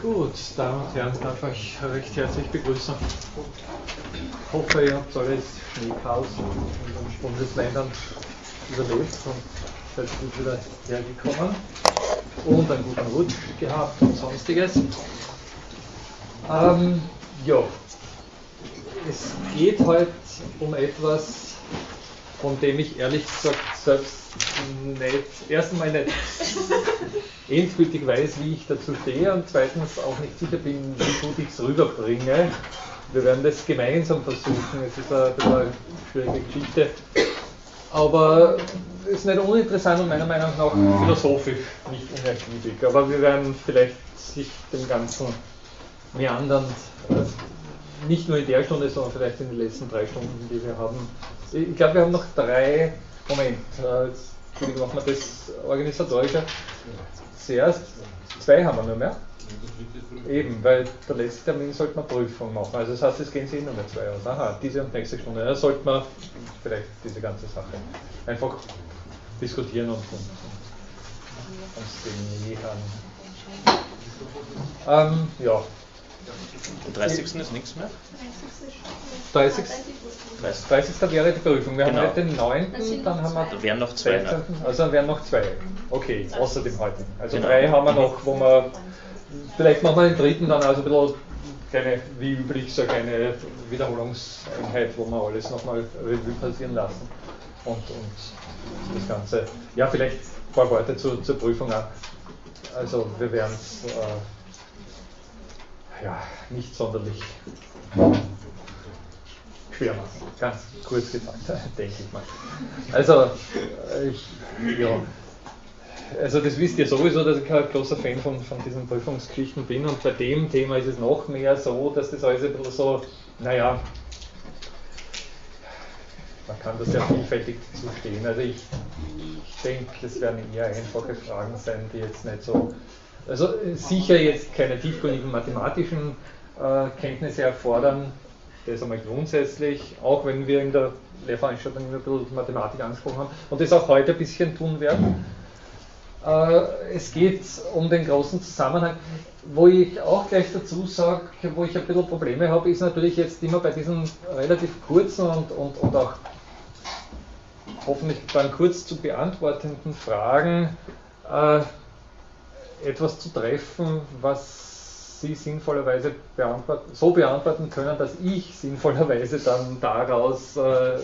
Gut, Damen und Herren, darf ich recht herzlich begrüßen. Ich hoffe, ihr habt alles Schneechaos in den Bundesländern überlebt und seid gut wieder hergekommen und einen guten Rutsch gehabt und sonstiges. Ähm, ja, es geht heute um etwas, von dem ich ehrlich gesagt selbst nicht, erst einmal nicht endgültig weiß, wie ich dazu stehe und zweitens auch nicht sicher bin, wie gut ich es rüberbringe. Wir werden das gemeinsam versuchen. Es ist ein bisschen eine schwierige Geschichte. Aber es ist nicht uninteressant und meiner Meinung nach philosophisch nicht unergiebig. Aber wir werden vielleicht sich dem Ganzen meandern, äh, nicht nur in der Stunde, sondern vielleicht in den letzten drei Stunden, die wir haben. Ich glaube, wir haben noch drei, Moment, äh, jetzt machen wir das organisatorische zuerst. Zwei haben wir nur mehr. Eben, weil der letzte Termin sollte man Prüfung machen. Also das heißt, es gehen Sie nur mehr zwei aus. Aha, diese und nächste Stunde. Da sollte man vielleicht diese ganze Sache einfach diskutieren und, und, und uns dem nähern. Ähm, ja. Am 30. ist nichts mehr? 30. 30. wäre die Prüfung. Wir genau. haben heute den 9., dann haben wir. Da wären noch zwei. 16. Also dann wären noch zwei. Okay, außer dem heutigen. Also genau. drei haben wir noch, wo wir. Vielleicht machen wir den dritten dann also ein bisschen keine, wie üblich, so eine Wiederholungseinheit, wo wir alles nochmal Revue passieren lassen. Und, und das Ganze. Ja, vielleicht ein paar Worte zu, zur Prüfung auch. Also wir werden es äh, ja, nicht sonderlich schwer machen. Ganz kurz gesagt, denke ich mal. Also, äh, ich, ja, also das wisst ihr sowieso, dass ich kein großer Fan von, von diesen Prüfungsgeschichten bin und bei dem Thema ist es noch mehr so, dass das alles ein bisschen so, naja, man kann das ja vielfältig zustehen. Also ich, ich denke, das werden eher einfache Fragen sein, die jetzt nicht so, also sicher jetzt keine tiefgründigen mathematischen äh, Kenntnisse erfordern, das einmal grundsätzlich, auch wenn wir in der Lehrveranstaltung immer ein bisschen Mathematik angesprochen haben und das auch heute ein bisschen tun werden. Äh, es geht um den großen Zusammenhang. Wo ich auch gleich dazu sage, wo ich ein bisschen Probleme habe, ist natürlich jetzt immer bei diesen relativ kurzen und, und, und auch hoffentlich dann kurz zu beantwortenden Fragen äh, etwas zu treffen, was Sie sinnvollerweise beantworten, so beantworten können, dass ich sinnvollerweise dann daraus äh,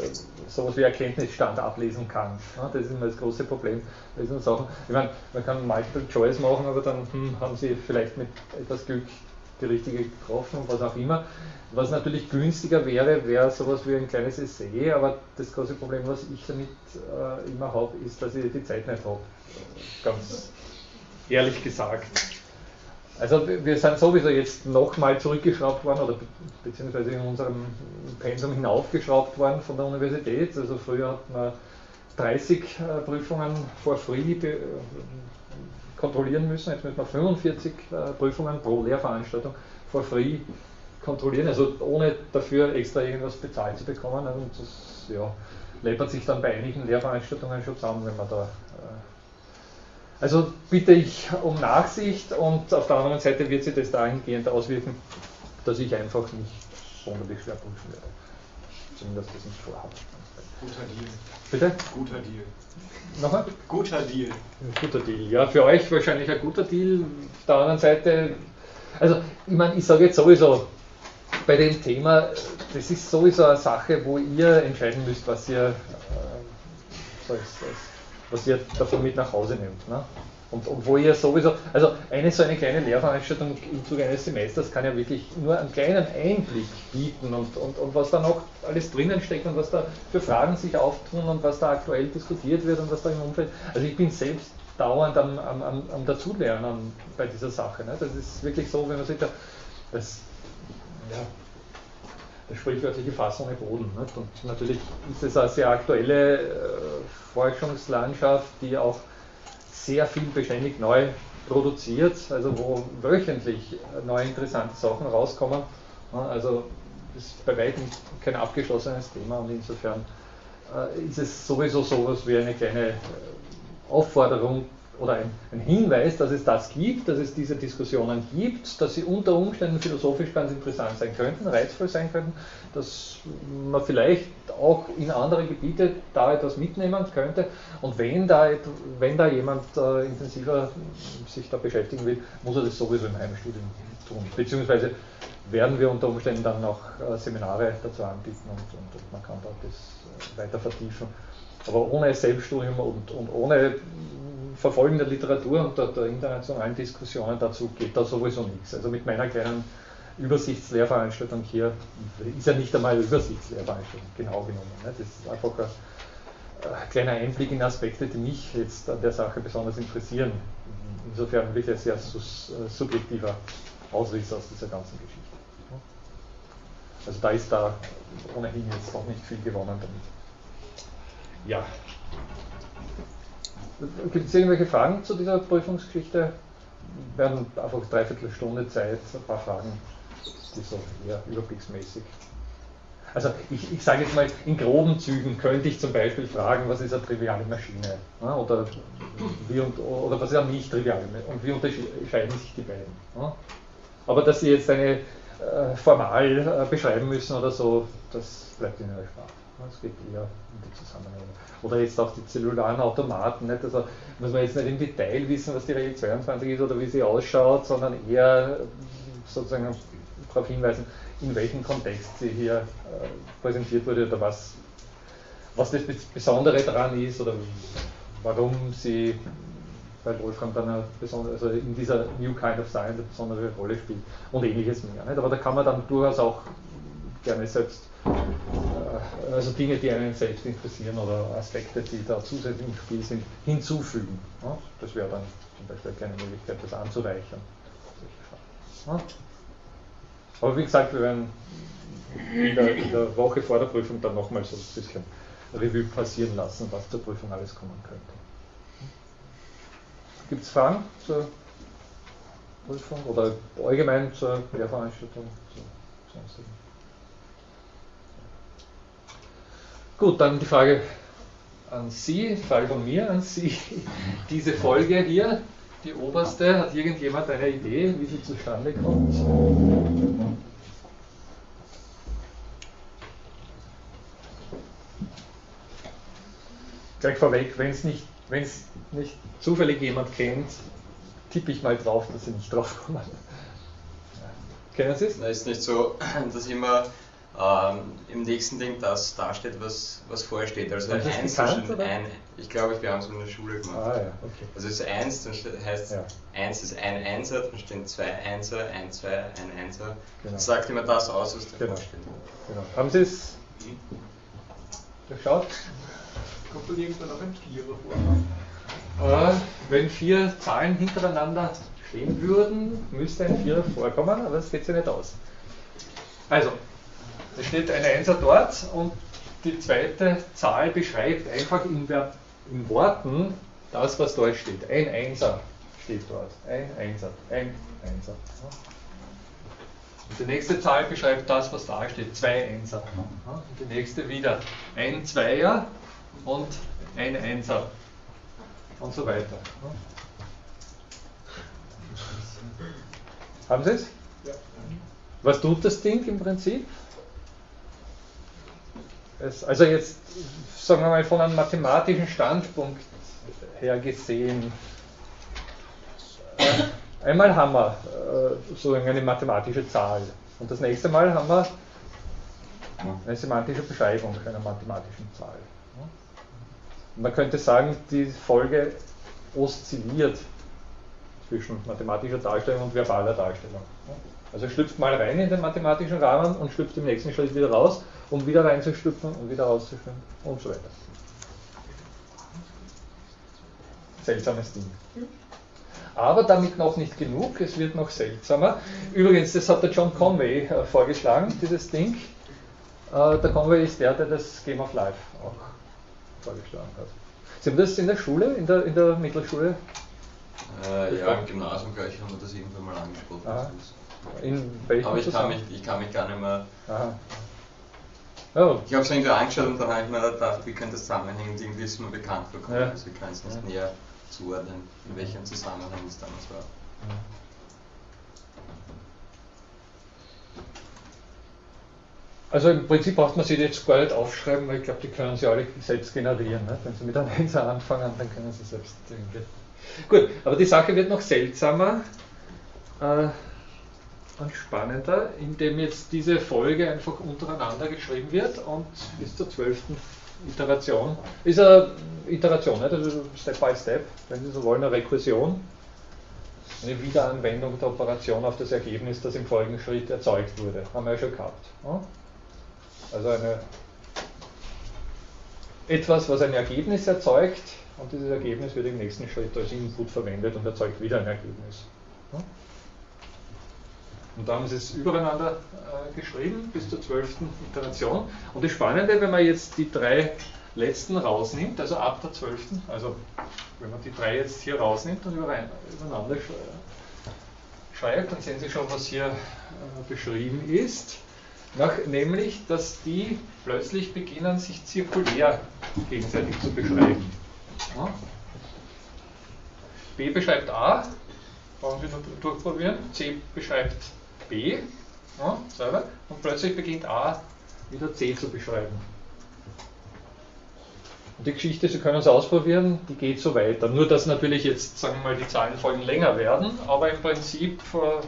sowas wie Erkenntnisstand ablesen kann. Ja, das ist immer das große Problem bei diesen Sachen. Ich meine, man kann Multiple Choice machen, aber dann hm, haben Sie vielleicht mit etwas Glück die richtige getroffen und was auch immer. Was natürlich günstiger wäre, wäre sowas wie ein kleines Essay, aber das große Problem, was ich damit äh, immer habe, ist, dass ich die Zeit nicht habe. Ganz ehrlich gesagt. Also wir sind sowieso jetzt nochmal zurückgeschraubt worden oder beziehungsweise in unserem Pensum hinaufgeschraubt worden von der Universität. Also früher hat man 30 äh, Prüfungen for free äh, kontrollieren müssen. Jetzt müssen wir 45 äh, Prüfungen pro Lehrveranstaltung for free kontrollieren, also ohne dafür extra irgendwas bezahlt zu bekommen. Und das ja, läppert sich dann bei einigen Lehrveranstaltungen schon zusammen, wenn man da also bitte ich um Nachsicht und auf der anderen Seite wird sich das dahingehend auswirken, dass ich einfach nicht sonderlich schwer prüfen werde. Zumindest das nicht vorhabe. Guter Deal. Bitte? Guter Deal. Nochmal? Guter Deal. Guter Deal. Ja, für euch wahrscheinlich ein guter Deal. Auf der anderen Seite, also ich meine, ich sage jetzt sowieso, bei dem Thema, das ist sowieso eine Sache, wo ihr entscheiden müsst, was ihr, äh, so ist, was ihr davon mit nach Hause nehmt. Ne? Und, und, wo ihr sowieso, also eine so eine kleine Lehrveranstaltung im Zuge eines Semesters kann ja wirklich nur einen kleinen Einblick bieten und, und, und was da noch alles drinnen steckt und was da für Fragen sich auftun und was da aktuell diskutiert wird und was da im Umfeld. Also ich bin selbst dauernd am, am, am, am Dazulernen bei dieser Sache. Ne? Das ist wirklich so, wenn man sich da, das, ja, sprichwörtliche Fass ohne Boden. Nicht? Und natürlich ist es eine sehr aktuelle äh, Forschungslandschaft, die auch sehr viel beständig neu produziert, also wo wöchentlich neue interessante Sachen rauskommen. Also ist bei weitem kein abgeschlossenes Thema und insofern äh, ist es sowieso sowas wie eine kleine äh, Aufforderung, oder ein, ein, Hinweis, dass es das gibt, dass es diese Diskussionen gibt, dass sie unter Umständen philosophisch ganz interessant sein könnten, reizvoll sein könnten, dass man vielleicht auch in andere Gebiete da etwas mitnehmen könnte. Und wenn da, wenn da jemand äh, intensiver sich da beschäftigen will, muss er das sowieso im Heimstudium tun. Beziehungsweise werden wir unter Umständen dann noch äh, Seminare dazu anbieten und, und, und man kann da das äh, weiter vertiefen. Aber ohne Selbststudium und, und ohne Verfolgen der Literatur und der, der, internationalen Diskussionen dazu geht da sowieso nichts. Also mit meiner kleinen Übersichtslehrveranstaltung hier ist ja nicht einmal Übersichtslehrveranstaltung, genau genommen. Ne? Das ist einfach ein, ein, kleiner Einblick in Aspekte, die mich jetzt an der Sache besonders interessieren. Insofern wirklich ein sehr subjektiver Ausriss aus dieser ganzen Geschichte. Also da ist da ohnehin jetzt auch nicht viel gewonnen damit. Ja. Gibt es irgendwelche Fragen zu dieser Prüfungsgeschichte? Wir werden einfach dreiviertel Stunde Zeit, ein paar Fragen, die so eher überblicksmäßig. Also ich, ich sage jetzt mal, in groben Zügen könnte ich zum Beispiel fragen, was ist eine triviale Maschine? Oder, wie und, oder was ist eine nicht triviale und wie unterscheiden sich die beiden? Aber dass Sie jetzt eine äh, formal äh, beschreiben müssen oder so, das bleibt Ihnen erspart. Es geht eher um die Zusammenhänge. Oder jetzt auch die zellularen Automaten. Nicht? Also muss man jetzt nicht im Detail wissen, was die Regel 22 ist oder wie sie ausschaut, sondern eher sozusagen darauf hinweisen, in welchem Kontext sie hier äh, präsentiert wurde oder was, was das Besondere daran ist oder warum sie bei Wolfram dann eine besondere, also in dieser New Kind of Science eine besondere Rolle spielt und ähnliches mehr. Nicht? Aber da kann man dann durchaus auch gerne selbst also Dinge, die einen selbst interessieren oder Aspekte, die da zusätzlich im Spiel sind, hinzufügen. Das wäre dann zum Beispiel keine Möglichkeit, das anzureichern. Aber wie gesagt, wir werden in der, in der Woche vor der Prüfung dann nochmal so ein bisschen Revue passieren lassen, was zur Prüfung alles kommen könnte. Gibt es Fragen zur Prüfung oder allgemein zur Lehrveranstaltung? Zur sonstigen? Gut, dann die Frage an Sie, die Frage von mir an Sie. Diese Folge hier, die oberste, hat irgendjemand eine Idee, wie sie zustande kommt? Gleich vorweg, wenn es nicht, nicht zufällig jemand kennt, tippe ich mal drauf, dass Sie nicht drauf kommen. Kennen Sie es? Es ist nicht so, dass immer ähm, im nächsten Ding das dasteht, was, was vorsteht. Also ein Eins bekannt, ist ein, ich glaube, wir haben es in der Schule gemacht. Ah, ja, okay. Also es ist eins, dann steht, heißt ja. eins ist ein Einser, dann stehen zwei Einser, ein, zwei, ein Einser. Genau. Das sagt immer das aus, was davor genau. steht. Genau. Haben Sie es hm? geschaut? Kommt dann irgendwann noch ein Vierer vor? Äh, wenn vier Zahlen hintereinander stehen würden, müsste ein Vierer vorkommen, aber es geht sich nicht aus. Also, es steht ein Einser dort und die zweite Zahl beschreibt einfach in, in Worten das, was dort steht. Ein Einser steht dort. Ein Einser, ein Einser. Und die nächste Zahl beschreibt das, was da steht. Zwei Einser. Und die nächste wieder ein Zweier und ein Einser. Und so weiter. Haben Sie es? Ja. Was tut das Ding im Prinzip? Es, also jetzt, sagen wir mal, von einem mathematischen Standpunkt her gesehen, einmal haben wir äh, sozusagen eine mathematische Zahl und das nächste Mal haben wir eine semantische Beschreibung einer mathematischen Zahl. Man könnte sagen, die Folge oszilliert zwischen mathematischer Darstellung und verbaler Darstellung. Also schlüpft mal rein in den mathematischen Rahmen und schlüpft im nächsten Schritt wieder raus, um wieder reinzuschlüpfen und wieder rauszuschlüpfen und so weiter. Seltsames Ding. Aber damit noch nicht genug, es wird noch seltsamer. Übrigens, das hat der John Conway äh, vorgeschlagen, dieses Ding. Äh, der Conway ist der, der das Game of Life auch vorgeschlagen hat. Sie haben das in der Schule, in der, in der Mittelschule? Äh, ja, im Gymnasium, glaube ich, haben wir das irgendwann mal angesprochen. In welchem Aber ich kann, mich, ich kann mich gar nicht mehr. Oh. Ich habe es irgendwie angeschaut und dann habe ich mir gedacht, wie könnte das zusammenhängen? Irgendwie ist mir bekannt vorkommen, ja. also ich kann es nicht ja. näher zuordnen, in welchem Zusammenhang es damals war. Also im Prinzip braucht man sie jetzt gar nicht aufschreiben, weil ich glaube, die können sie alle selbst generieren. Ne? Wenn sie mit einem Einser anfangen, dann können sie selbst irgendwie. Gut, aber die Sache wird noch seltsamer äh, und spannender, indem jetzt diese Folge einfach untereinander geschrieben wird und bis zur zwölften Iteration. Ist eine Iteration, nicht? also Step by Step, wenn Sie so wollen, eine Rekursion. Eine Wiederanwendung der Operation auf das Ergebnis, das im folgenden Schritt erzeugt wurde. Haben wir ja schon gehabt. Also eine, etwas, was ein Ergebnis erzeugt und dieses Ergebnis wird im nächsten Schritt als Input verwendet und erzeugt wieder ein Ergebnis. Und da haben sie es übereinander äh, geschrieben bis zur zwölften Iteration. Und das Spannende, wenn man jetzt die drei letzten rausnimmt, also ab der zwölften, also wenn man die drei jetzt hier rausnimmt und übereinander schreibt, dann sehen Sie schon, was hier äh, beschrieben ist. Nach, nämlich, dass die plötzlich beginnen, sich zirkulär gegenseitig zu beschreiben. Ja. B beschreibt A, wollen wir durchprobieren. C beschreibt B, ja, selber, und plötzlich beginnt A wieder C zu beschreiben. Und die Geschichte, Sie können es ausprobieren, die geht so weiter. Nur, dass natürlich jetzt, sagen wir mal, die Zahlenfolgen länger werden, aber im Prinzip äh,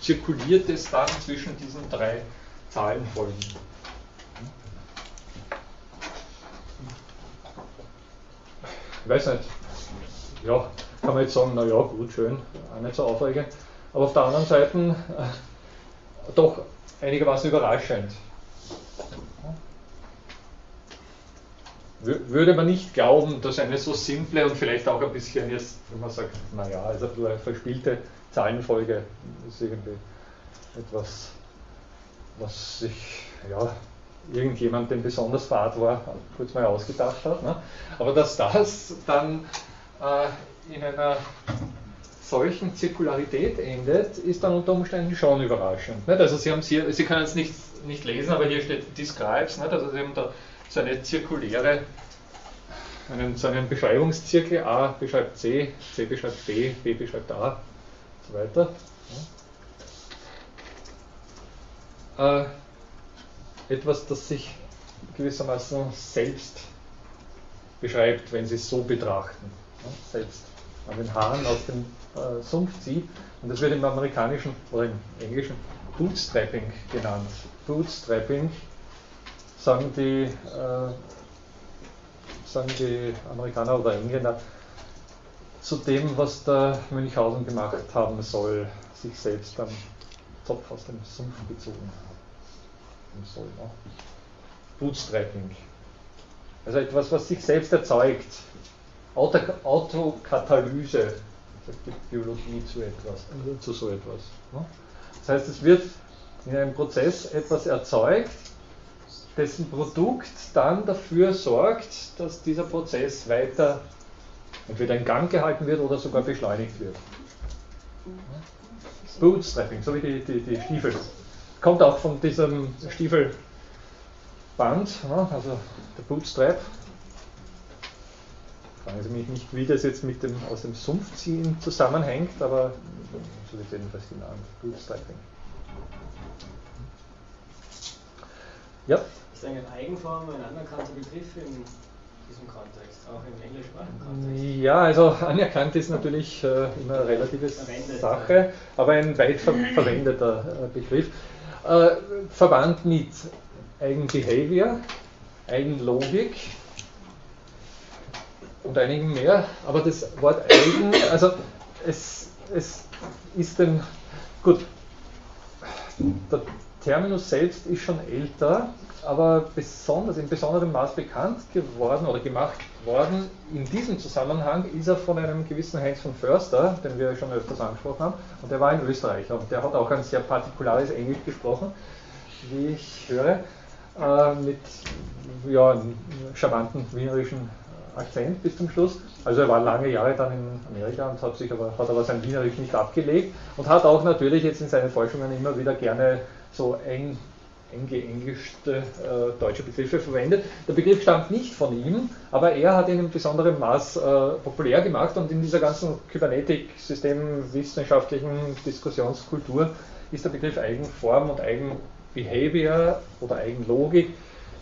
zirkuliert es dann zwischen diesen drei Zahlenfolgen. Ich weiß nicht, ja, kann man jetzt sagen, naja, gut, schön, auch nicht so aufregend aber auf der anderen Seite äh, doch einigermaßen überraschend. Würde man nicht glauben, dass eine so simple und vielleicht auch ein bisschen jetzt, wenn man sagt, naja, also eine verspielte Zahlenfolge ist irgendwie etwas, was sich, ja, irgendjemand, dem besonders fad war, kurz mal ausgedacht hat. Ne? Aber dass das dann äh, in einer solchen Zirkularität endet, ist dann unter Umständen schon überraschend. Nicht? Also Sie, haben hier, Sie können es nicht, nicht lesen, aber hier steht Describes, nicht? also Sie haben da so eine zirkuläre, einen, so einen Beschreibungszirkel, A beschreibt C, C beschreibt B, B beschreibt A und so weiter. Äh, etwas, das sich gewissermaßen selbst beschreibt, wenn Sie es so betrachten. Selbst an den Haaren aus dem äh, Sumpf zieht. Und das wird im amerikanischen oder im englischen Bootstrapping genannt. Bootstrapping sagen die, äh, sagen die Amerikaner oder Engländer zu dem, was der Münchhausen gemacht haben soll, sich selbst am Topf aus dem Sumpf gezogen haben soll. Ne? Bootstrapping. Also etwas, was sich selbst erzeugt. Autokatalyse sagt die Biologie zu etwas, äh, zu so etwas. Ne? Das heißt, es wird in einem Prozess etwas erzeugt, dessen Produkt dann dafür sorgt, dass dieser Prozess weiter entweder in Gang gehalten wird oder sogar beschleunigt wird. Bootstrapping, so wie die, die, die Stiefel. Kommt auch von diesem Stiefelband, ne? also der Bootstrap, Fragen Sie mich nicht, wie das jetzt mit dem aus dem Sumpfziehen zusammenhängt, aber so wird jedenfalls genannt. Bootstrapping. Ja? Ist eine Eigenform ein anerkannter Begriff in diesem Kontext, auch im englischsprachigen Kontext? Ja, also anerkannt ist natürlich äh, immer eine relative Verwendet, Sache, aber ein weit ver verwendeter äh, Begriff. Äh, verwandt mit Eigenbehavior, Eigenlogik, und einigen mehr, aber das Wort eigen, also es, es ist ein, gut, der Terminus selbst ist schon älter, aber besonders, in besonderem Maß bekannt geworden oder gemacht worden in diesem Zusammenhang ist er von einem gewissen Heinz von Förster, den wir schon öfters angesprochen haben, und der war ein Österreicher und der hat auch ein sehr partikulares Englisch gesprochen, wie ich höre, äh, mit ja, charmanten wienerischen Akzent bis zum Schluss. Also er war lange Jahre dann in Amerika und hat sich aber, hat aber sein Wienerisch nicht abgelegt und hat auch natürlich jetzt in seinen Forschungen immer wieder gerne so eng, eingeenglischte äh, deutsche Begriffe verwendet. Der Begriff stammt nicht von ihm, aber er hat ihn in besonderem Maß äh, populär gemacht und in dieser ganzen Kybernetik-systemwissenschaftlichen Diskussionskultur ist der Begriff Eigenform und Eigenbehavior oder Eigenlogik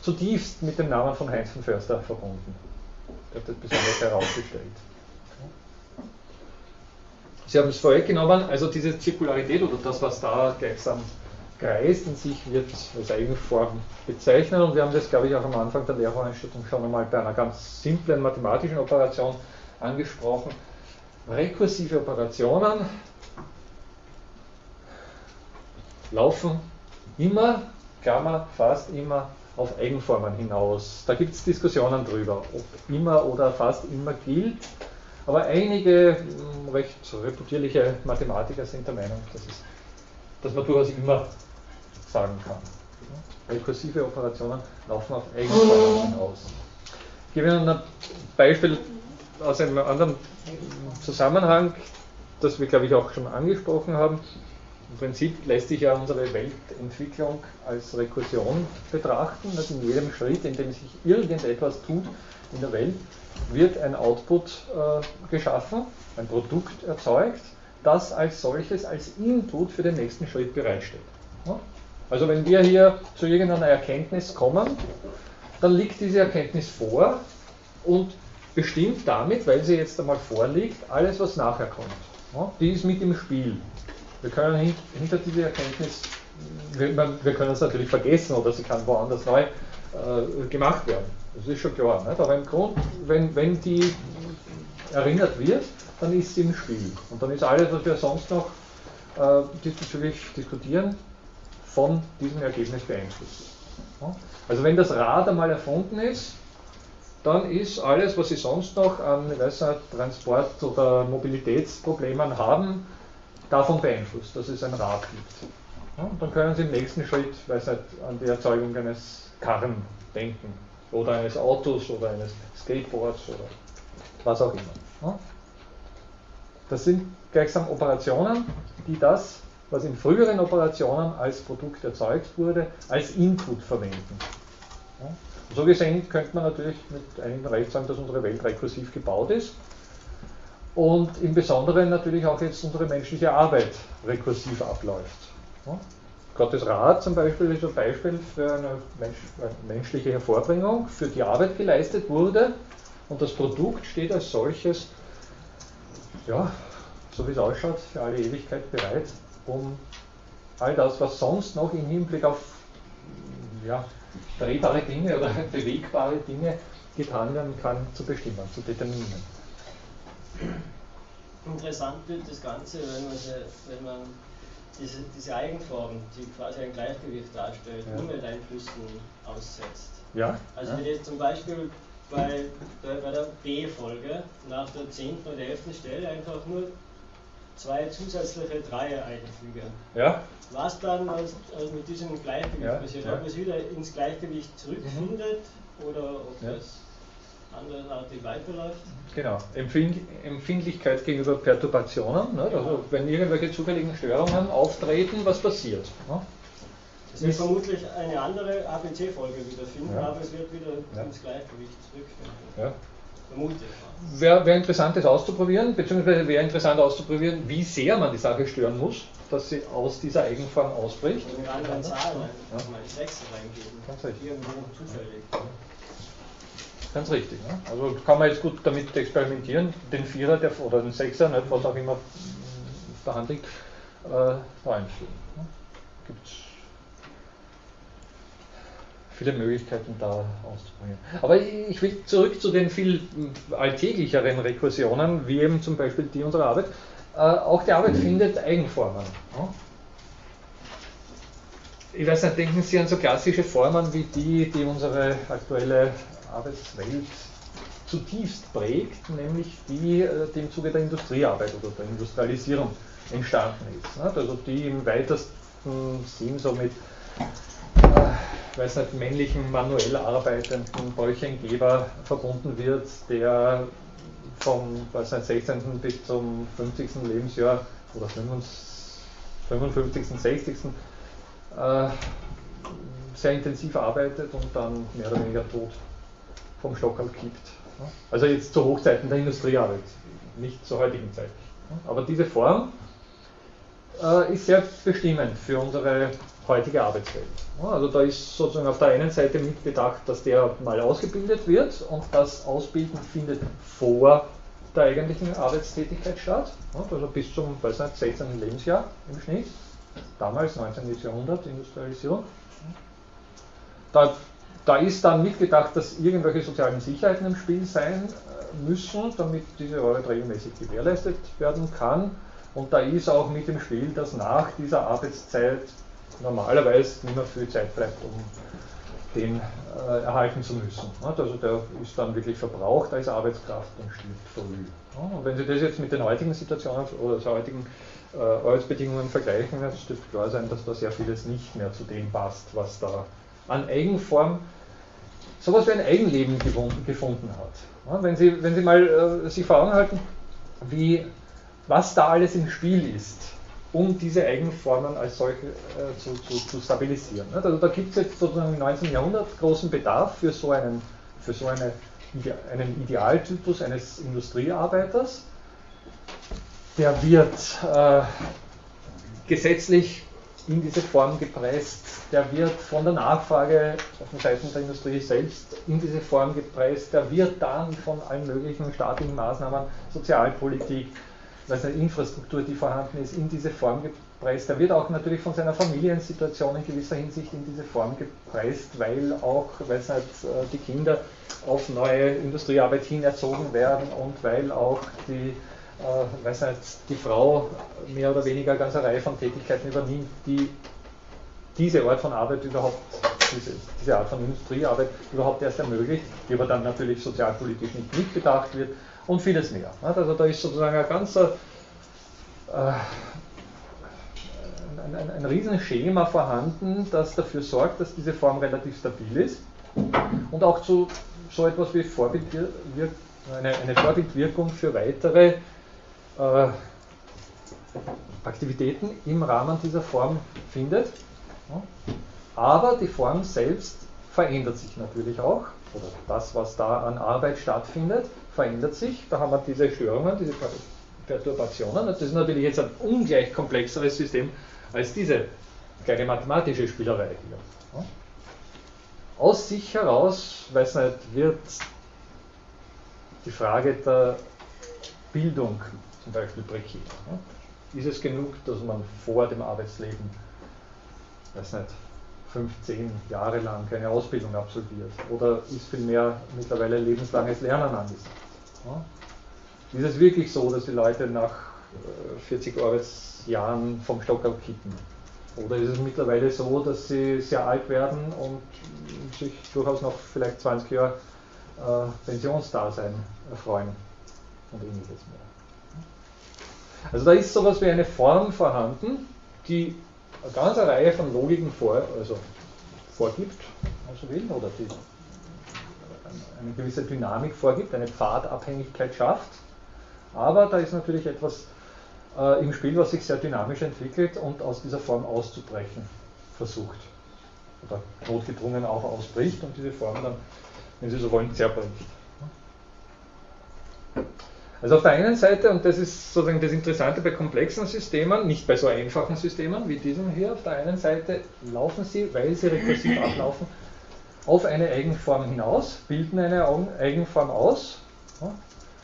zutiefst mit dem Namen von Heinz von Förster verbunden. Hat das besonders herausgestellt. Sie haben es vorweggenommen, also diese Zirkularität oder das, was da gleichsam kreist in sich, wird als Eigenform bezeichnet und wir haben das, glaube ich, auch am Anfang der Lehrveranstaltung schon einmal bei einer ganz simplen mathematischen Operation angesprochen. Rekursive Operationen laufen immer, Klammer, fast immer auf Eigenformen hinaus. Da gibt es Diskussionen drüber, ob immer oder fast immer gilt. Aber einige hm, recht reputierliche Mathematiker sind der Meinung, dass, es, dass man durchaus immer sagen kann. Rekursive Operationen laufen auf Eigenformen hinaus. Ich gebe Ihnen ein Beispiel aus einem anderen Zusammenhang, das wir, glaube ich, auch schon angesprochen haben. Im Prinzip lässt sich ja unsere Weltentwicklung als Rekursion betrachten. Also in jedem Schritt, in dem sich irgendetwas tut in der Welt, wird ein Output äh, geschaffen, ein Produkt erzeugt, das als solches als Input für den nächsten Schritt bereitsteht. Also wenn wir hier zu irgendeiner Erkenntnis kommen, dann liegt diese Erkenntnis vor und bestimmt damit, weil sie jetzt einmal vorliegt, alles, was nachher kommt. Die ist mit im Spiel. Wir können hinter diese Erkenntnis, wir, können es natürlich vergessen oder sie kann woanders neu äh, gemacht werden. Das ist schon klar. Nicht? Aber im Grund, wenn, wenn die erinnert wird, dann ist sie im Spiel. Und dann ist alles, was wir sonst noch äh, diesbezüglich diskutieren, von diesem Ergebnis beeinflusst. Also wenn das Rad einmal erfunden ist, dann ist alles, was Sie sonst noch an nicht, Transport- oder Mobilitätsproblemen haben, davon beeinflusst, dass es ein Rad gibt. Ja, und dann können Sie im nächsten Schritt weiß nicht, an die Erzeugung eines Karren denken oder eines Autos oder eines Skateboards oder was auch immer. Ja. Das sind gleichsam Operationen, die das, was in früheren Operationen als Produkt erzeugt wurde, als Input verwenden. Ja. So gesehen könnte man natürlich mit einigem Recht sagen, dass unsere Welt rekursiv gebaut ist und im Besonderen natürlich auch jetzt unsere menschliche Arbeit rekursiv abläuft. Gottes Rat zum Beispiel ist ein Beispiel für eine, Mensch, eine menschliche Hervorbringung, für die Arbeit geleistet wurde und das Produkt steht als solches, ja, so wie es ausschaut, für alle Ewigkeit bereit, um all das, was sonst noch im Hinblick auf ja, drehbare Dinge oder bewegbare Dinge getan werden kann, zu bestimmen, zu determinieren. Interessant wird das Ganze, wenn man, sie, wenn man diese, diese Eigenform, die quasi ein Gleichgewicht darstellt, ja. Umwelteinflüssen aussetzt. Ja. Also wenn ich zum Beispiel bei, bei, bei der B-Folge nach der 10. oder 11. Stelle einfach nur zwei zusätzliche Dreier einfüge. Ja. Was dann als, als mit diesem Gleichgewicht ja, passiert, ja. ob es wieder ins Gleichgewicht zurückfindet mhm. oder ob ja. das andersartig weiterläuft. Genau, Empfind Empfindlichkeit gegenüber Perturbationen, ne? also wenn irgendwelche zufälligen Störungen auftreten, was passiert? Ne? Es wird vermutlich eine andere ABC-Folge wiederfinden, ja. aber es wird wieder ja. ins Gleichgewicht zurückfinden. Ja. Vermute ich. Wäre wär interessant, das auszuprobieren, beziehungsweise wäre interessant auszuprobieren, wie sehr man die Sache stören muss, dass sie aus dieser Eigenform ausbricht. Und mit anderen Zahlen einfach mal 6 reingeben. Ganz richtig. Irgendwo zufällig. Ganz richtig. Ne? Also kann man jetzt gut damit experimentieren, den Vierer der, oder den Sechser, nicht, was auch immer Hand liegt, äh, reinstellen. Ne? Gibt es viele Möglichkeiten da auszuprobieren. Aber ich will zurück zu den viel alltäglicheren Rekursionen, wie eben zum Beispiel die unserer Arbeit. Äh, auch die Arbeit findet Eigenformen. Ne? Ich weiß nicht, denken Sie an so klassische Formen wie die, die unsere aktuelle Arbeitswelt zutiefst prägt, nämlich die, äh, die im Zuge der Industriearbeit oder der Industrialisierung entstanden ist. Also die im weitesten Sinn so mit äh, weiß nicht, männlichen manuell arbeitenden Bäuchchengeber verbunden wird, der vom weiß nicht, 16. bis zum 50. Lebensjahr oder 55. 60. Äh, sehr intensiv arbeitet und dann mehr oder weniger tot vom Stockerl kippt. Also jetzt zu Hochzeiten der Industriearbeit, nicht zur heutigen Zeit. Aber diese Form äh, ist sehr bestimmend für unsere heutige Arbeitswelt. Also da ist sozusagen auf der einen Seite mitgedacht, dass der mal ausgebildet wird und das Ausbilden findet vor der eigentlichen Arbeitstätigkeit statt, also bis zum weiß nicht, 16. Lebensjahr im Schnitt, damals 19. Jahrhundert, Industrialisierung. Da, da ist dann mitgedacht, dass irgendwelche sozialen Sicherheiten im Spiel sein äh, müssen, damit diese Arbeit regelmäßig gewährleistet werden kann. Und da ist auch mit dem Spiel, dass nach dieser Arbeitszeit normalerweise nicht mehr viel Zeit bleibt, um den äh, erhalten zu müssen. Also der ist dann wirklich verbraucht als Arbeitskraft und stirbt früh. Und wenn Sie das jetzt mit den heutigen Situationen oder den heutigen äh, Arbeitsbedingungen vergleichen, dann dürfte klar sein, dass da sehr vieles nicht mehr zu dem passt, was da an Eigenform, sowas wie ein Eigenleben gefunden hat. Wenn Sie, wenn Sie mal äh, sich vor Augen halten, wie, was da alles im Spiel ist, um diese Eigenformen als solche äh, zu, zu, zu, stabilisieren. Also da gibt es jetzt sozusagen im 19. Jahrhundert großen Bedarf für so einen, für so eine, einen Idealtypus eines Industriearbeiters. Der wird äh, gesetzlich in diese Form gepresst, der wird von der Nachfrage auf den Seiten der Industrie selbst in diese Form gepresst, der wird dann von allen möglichen staatlichen Maßnahmen, Sozialpolitik, also Infrastruktur, die vorhanden ist, in diese Form gepreist. Er wird auch natürlich von seiner Familiensituation in gewisser Hinsicht in diese Form gepreist, weil auch, weil nicht, äh, die Kinder auf neue Industriearbeit hin erzogen werden und weil auch die, äh, weiß nicht, die Frau mehr oder weniger eine Reihe von Tätigkeiten übernimmt, die diese Art von Arbeit überhaupt, diese, diese Art von Industriearbeit überhaupt erst ermöglicht, die aber dann natürlich sozialpolitisch nicht mitbedacht wird und vieles mehr. Also da ist sozusagen ein ganzer äh, ein, ein, ein Riesenschema vorhanden, das dafür sorgt, dass diese Form relativ stabil ist und auch zu so etwas wie Vorbildwir eine, eine, Vorbildwirkung für weitere äh, Aktivitäten im Rahmen dieser Form findet. Aber die Form selbst verändert sich natürlich auch, oder das, was da an Arbeit stattfindet, verändert sich. Da haben wir diese Störungen, diese Perturbationen. Das ist natürlich jetzt ein ungleich komplexeres System als diese kleine mathematische Spielerei hier. Aus sich heraus, weiß nicht, wird die Frage der Bildung zum Beispiel prekär. Ist es genug, dass man vor dem Arbeitsleben, weiß nicht, 15 Jahre lang eine Ausbildung absolviert? Oder ist vielmehr mittlerweile lebenslanges Lernen angesagt? Ist es wirklich so, dass die Leute nach 40 äh, Arbeitsjahren vom Stock kippen? Oder ist es mittlerweile so, dass sie sehr alt werden und sich durchaus noch vielleicht 20 Jahre äh, Pensionsdasein erfreuen und ähnliches mehr? Also da ist sowas wie eine Form vorhanden, die eine ganze Reihe von Logiken vor, also vorgibt, also will, oder die eine gewisse Dynamik vorgibt, eine Pfadabhängigkeit schafft. Aber da ist natürlich etwas äh, im Spiel, was sich sehr dynamisch entwickelt und aus dieser Form auszubrechen versucht. Oder notgedrungen auch ausbricht und diese Form dann, wenn Sie so wollen, zerbricht. Also auf der einen Seite, und das ist sozusagen das Interessante bei komplexen Systemen, nicht bei so einfachen Systemen wie diesem hier, auf der einen Seite laufen sie, weil sie rekursiv ablaufen, auf eine Eigenform hinaus, bilden eine Eigenform aus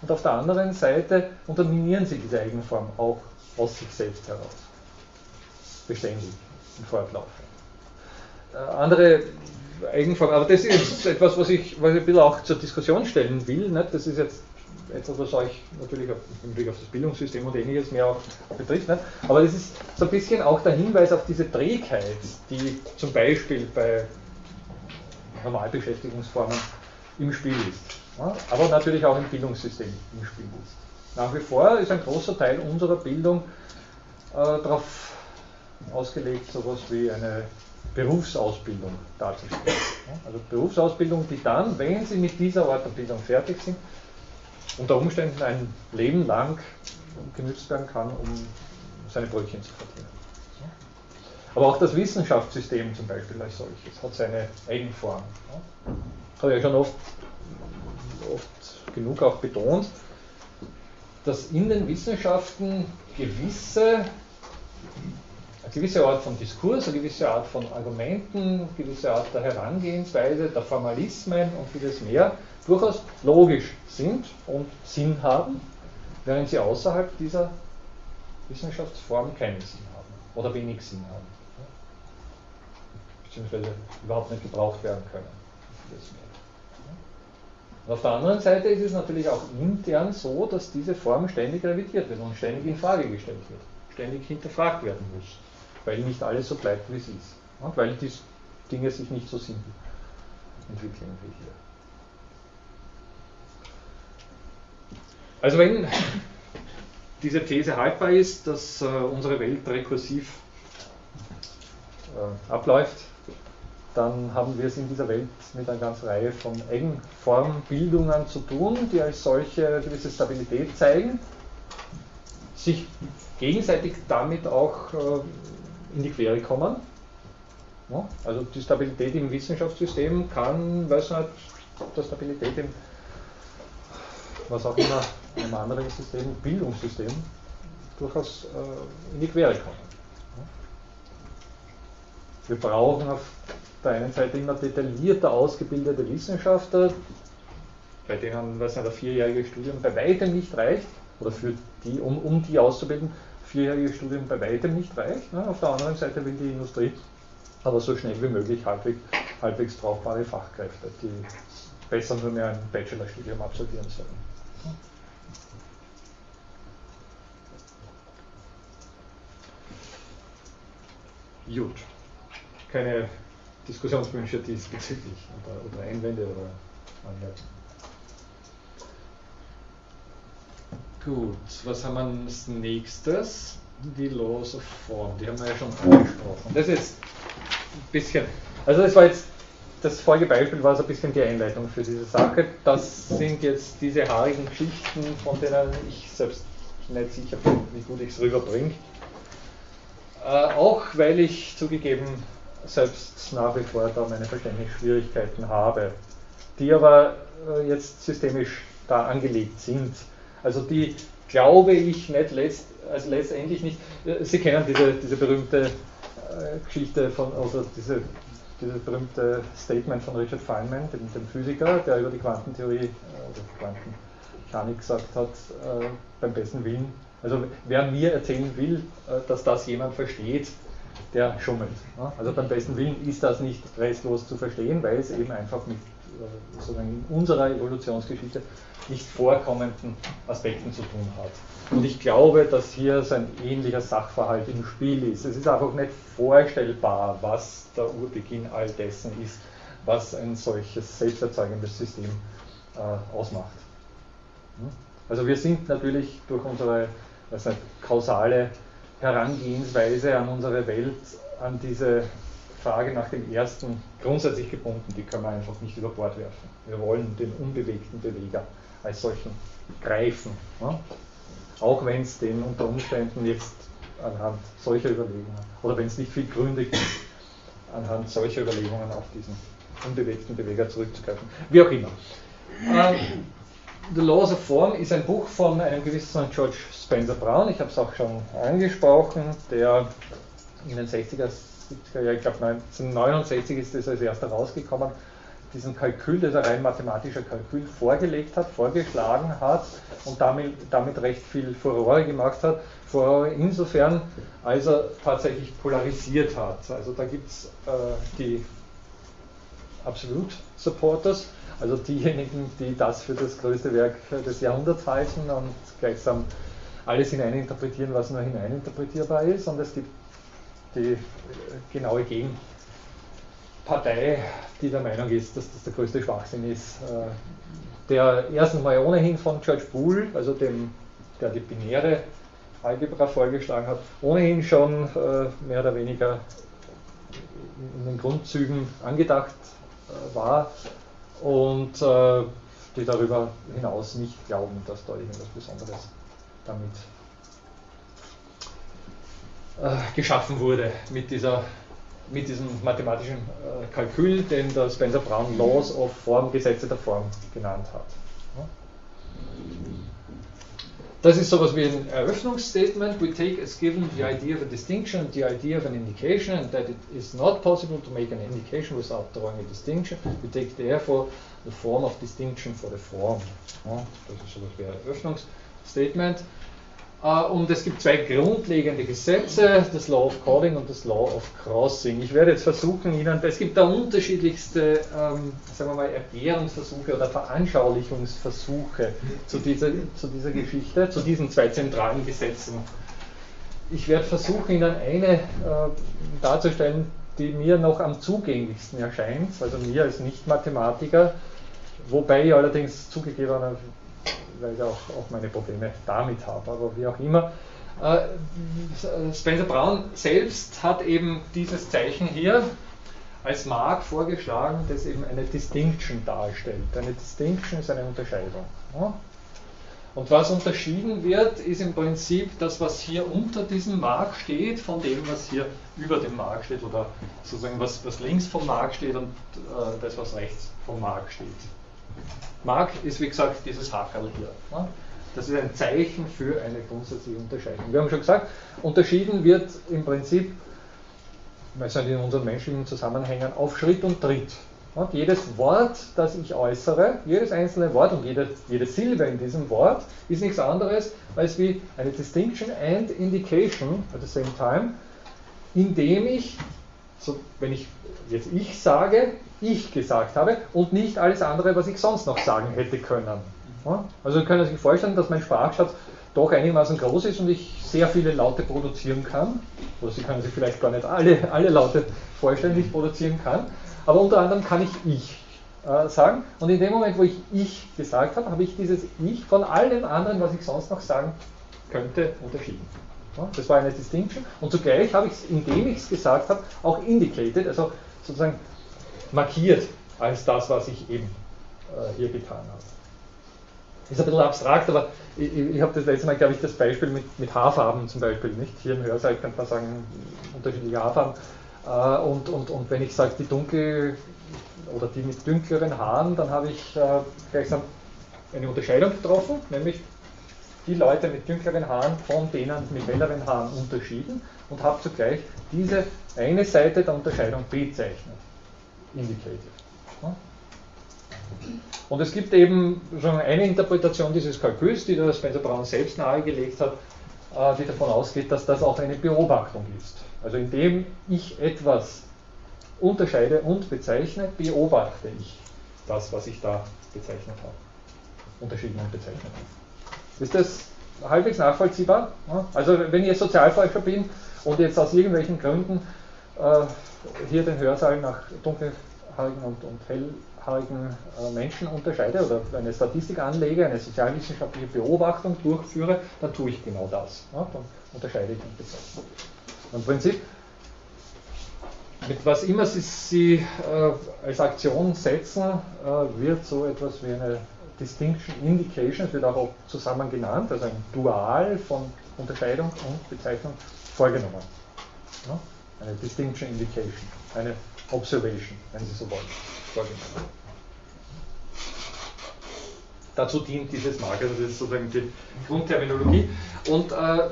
und auf der anderen Seite unterminieren sie diese Eigenform auch aus sich selbst heraus. Beständig im Fortlauf. Äh, andere Eigenformen, aber das ist etwas, was ich, was ich ein bisschen auch zur Diskussion stellen will. Nicht? Das ist jetzt etwas, was euch natürlich im Blick auf das Bildungssystem und ähnliches mehr auch betrifft. Nicht? Aber das ist so ein bisschen auch der Hinweis auf diese Trägheit, die zum Beispiel bei Normalbeschäftigungsformen im Spiel ist. Ja, aber natürlich auch im Bildungssystem im Spiel ist. Nach wie vor ist ein großer Teil unserer Bildung äh, darauf ausgelegt, so etwas wie eine Berufsausbildung darzustellen. Also Berufsausbildung, die dann, wenn Sie mit dieser Art der Bildung fertig sind, unter Umständen ein Leben lang genützt werden kann, um seine Brötchen zu verdienen. Aber auch das Wissenschaftssystem zum Beispiel als solches hat seine Eigenform. Ja. Habe ich ja schon oft, oft genug auch betont, dass in den Wissenschaften gewisse, eine gewisse Art von Diskurs, eine gewisse Art von Argumenten, eine gewisse Art der Herangehensweise, der Formalismen und vieles mehr durchaus logisch sind und Sinn haben, während sie außerhalb dieser Wissenschaftsform keinen Sinn haben oder wenig Sinn haben. Beziehungsweise überhaupt nicht gebraucht werden können. Und auf der anderen Seite ist es natürlich auch intern so, dass diese Form ständig revidiert wird und ständig in Frage gestellt wird, ständig hinterfragt werden muss, weil nicht alles so bleibt, wie es ist. Und weil die Dinge sich nicht so entwickeln wie hier. Also wenn diese These haltbar ist, dass äh, unsere Welt rekursiv äh, abläuft, dann haben wir es in dieser Welt mit einer ganzen Reihe von Eigenformbildungen zu tun, die als solche gewisse Stabilität zeigen, sich gegenseitig damit auch äh, in die Quere kommen. Ja, also die Stabilität im Wissenschaftssystem kann, weiß nicht, der Stabilität im was auch immer einem anderen System, Bildungssystem, durchaus äh, in die Quere kommen. Wir brauchen auf der einen Seite immer detaillierter ausgebildete Wissenschaftler, bei denen was ein vierjährige Studium bei weitem nicht reicht, oder für die, um, um die auszubilden, vierjährige Studium bei weitem nicht reicht. Ne? Auf der anderen Seite will die Industrie aber so schnell wie möglich halbwegs, halbwegs brauchbare Fachkräfte, die besser nur mehr ein Bachelorstudium absolvieren sollen. Gut. Keine Diskussionswünsche diesbezüglich oder, oder Einwände oder Anmerkungen. Gut, was haben wir als nächstes? Die Laws of Form, die haben wir ja schon angesprochen. Das ist ein bisschen, also das war jetzt, das vorige Beispiel war so ein bisschen die Einleitung für diese Sache. Das sind jetzt diese haarigen Geschichten, von denen ich selbst nicht sicher bin, wie gut ich es rüberbringe. Äh, auch weil ich zugegeben selbst nach wie vor da meine Verständnisschwierigkeiten habe, die aber äh, jetzt systemisch da angelegt sind. Also die glaube ich nicht letzt, also letztendlich nicht. Äh, Sie kennen diese, diese berühmte Geschichte von, also diese, dieses berühmte Statement von Richard Feynman, dem, dem Physiker, der über die Quantentheorie oder Quantenmechanik gesagt hat, äh, beim besten Willen also wer mir erzählen will, äh, dass das jemand versteht, der schummelt. Also beim besten Willen ist das nicht restlos zu verstehen, weil es eben einfach mit äh, sozusagen in unserer Evolutionsgeschichte nicht vorkommenden Aspekten zu tun hat. Und ich glaube, dass hier so ein ähnlicher Sachverhalt im Spiel ist. Es ist einfach nicht vorstellbar, was der Urbeginn all dessen ist, was ein solches selbsterzeugendes System äh, ausmacht. Hm? Also wir sind natürlich durch unsere also kausale Herangehensweise an unsere Welt, an diese Frage nach dem ersten grundsätzlich gebunden, die können wir einfach nicht über Bord werfen. Wir wollen den unbewegten Beweger als solchen greifen. Ja? Auch wenn es den unter Umständen jetzt anhand solcher Überlegungen, oder wenn es nicht viel Gründe gibt, anhand solcher Überlegungen auf diesen unbewegten Beweger zurückzugreifen. Wie auch immer. Ähm, The Laws of Form ist ein Buch von einem gewissen George Spencer Brown, ich habe es auch schon angesprochen, der in den 60er, 70er Jahren, ich glaube 1969 ist das als erster rausgekommen, diesen Kalkül, dieser rein mathematischer Kalkül vorgelegt hat, vorgeschlagen hat und damit, damit recht viel Furore gemacht hat. Furore insofern, als er tatsächlich polarisiert hat. Also da gibt es äh, die Absolute Supporters also diejenigen, die das für das größte Werk des Jahrhunderts halten und gleichsam alles hineininterpretieren, was nur hineininterpretierbar ist. Und es gibt die genaue Gegenpartei, die der Meinung ist, dass das der größte Schwachsinn ist. Äh, der erstens mal ohnehin von George Boole, also dem, der die binäre Algebra vorgeschlagen hat, ohnehin schon äh, mehr oder weniger in den Grundzügen angedacht äh, war und äh, die darüber hinaus nicht glauben, dass da irgendwas Besonderes damit äh, geschaffen wurde mit, dieser, mit diesem mathematischen äh, Kalkül, den der Spencer Brown Laws of Form, Gesetze der Form genannt hat. Das ist sowas wie ein Eröffnungsstatement. We take as given the idea of a distinction the idea of an indication, and that it is not possible to make an indication without drawing a distinction. We take therefore the form of distinction for the form. das ist sowas wie ein Eröffnungsstatement. Uh, und es gibt zwei grundlegende Gesetze, das Law of Calling und das Law of Crossing. Ich werde jetzt versuchen, Ihnen, es gibt da unterschiedlichste, ähm, sagen wir mal, Erklärungsversuche oder Veranschaulichungsversuche zu dieser, zu dieser Geschichte, zu diesen zwei zentralen Gesetzen. Ich werde versuchen, Ihnen eine äh, darzustellen, die mir noch am zugänglichsten erscheint, also mir als Nicht-Mathematiker, wobei ich allerdings zugegebenermaßen weil ich auch, auch meine Probleme damit habe, aber wie auch immer. Äh, Spencer Brown selbst hat eben dieses Zeichen hier als Mark vorgeschlagen, das eben eine Distinction darstellt. Eine Distinction ist eine Unterscheidung. Und was unterschieden wird, ist im Prinzip das, was hier unter diesem Mark steht, von dem, was hier über dem Mark steht, oder sozusagen was, was links vom Mark steht und äh, das, was rechts vom Mark steht. Mark ist wie gesagt dieses Hackerl hier. Ne? Das ist ein Zeichen für eine grundsätzliche Unterscheidung. Wir haben schon gesagt, unterschieden wird im Prinzip, also in unseren menschlichen Zusammenhängen, auf Schritt und Tritt. Und jedes Wort, das ich äußere, jedes einzelne Wort und jede, jede Silbe in diesem Wort ist nichts anderes als wie eine Distinction and Indication at the same time, indem ich, so, wenn ich jetzt ich sage, ich gesagt habe und nicht alles andere, was ich sonst noch sagen hätte können. Also Sie können sich vorstellen, dass mein Sprachschatz doch einigermaßen groß ist und ich sehr viele Laute produzieren kann. Oder Sie können sich vielleicht gar nicht alle, alle Laute vorstellen, die ich produzieren kann. Aber unter anderem kann ich ich äh, sagen. Und in dem Moment, wo ich ich gesagt habe, habe ich dieses ich von allem anderen, was ich sonst noch sagen könnte, unterschieden. Das war eine Distinction. Und zugleich habe ich es, indem ich es gesagt habe, auch indicated, also sozusagen markiert als das, was ich eben äh, hier getan habe. Ist ein bisschen abstrakt, aber ich, ich habe das letzte Mal, glaube ich, das Beispiel mit, mit Haarfarben zum Beispiel nicht. Hier im Hörsaal könnte man sagen, unterschiedliche Haarfarben. Äh, und, und, und wenn ich sage, die dunkel oder die mit dunkleren Haaren, dann habe ich äh, gleichsam eine Unterscheidung getroffen, nämlich die Leute mit dunkleren Haaren von denen mit helleren Haaren unterschieden und habe zugleich diese eine Seite der Unterscheidung bezeichnet indicated. Und es gibt eben schon eine Interpretation dieses Kalküls, die der Spencer Brown selbst nahegelegt hat, äh, die davon ausgeht, dass das auch eine Beobachtung ist. Also indem ich etwas unterscheide und bezeichne, beobachte ich das, was ich da bezeichnet habe. Unterschieden und bezeichnet habe. Ist das halbwegs nachvollziehbar? Also wenn ich Sozialforscher bin und jetzt aus irgendwelchen Gründen äh, hier den Hörsaal nach dunkelhaarigen und, und hellhaarigen äh, Menschen unterscheide oder eine Statistik anlege, eine sozialwissenschaftliche Beobachtung durchführe, dann tue ich genau das. Ja, dann unterscheide ich und bezeichne. Im Prinzip, mit was immer Sie, Sie äh, als Aktion setzen, äh, wird so etwas wie eine Distinction Indication, das wird auch zusammen genannt, also ein Dual von Unterscheidung und Bezeichnung vorgenommen. Ja? Eine Distinction Indication, eine Observation, wenn Sie so wollen. Dazu dient dieses Marker, das ist sozusagen die Grundterminologie. Und äh,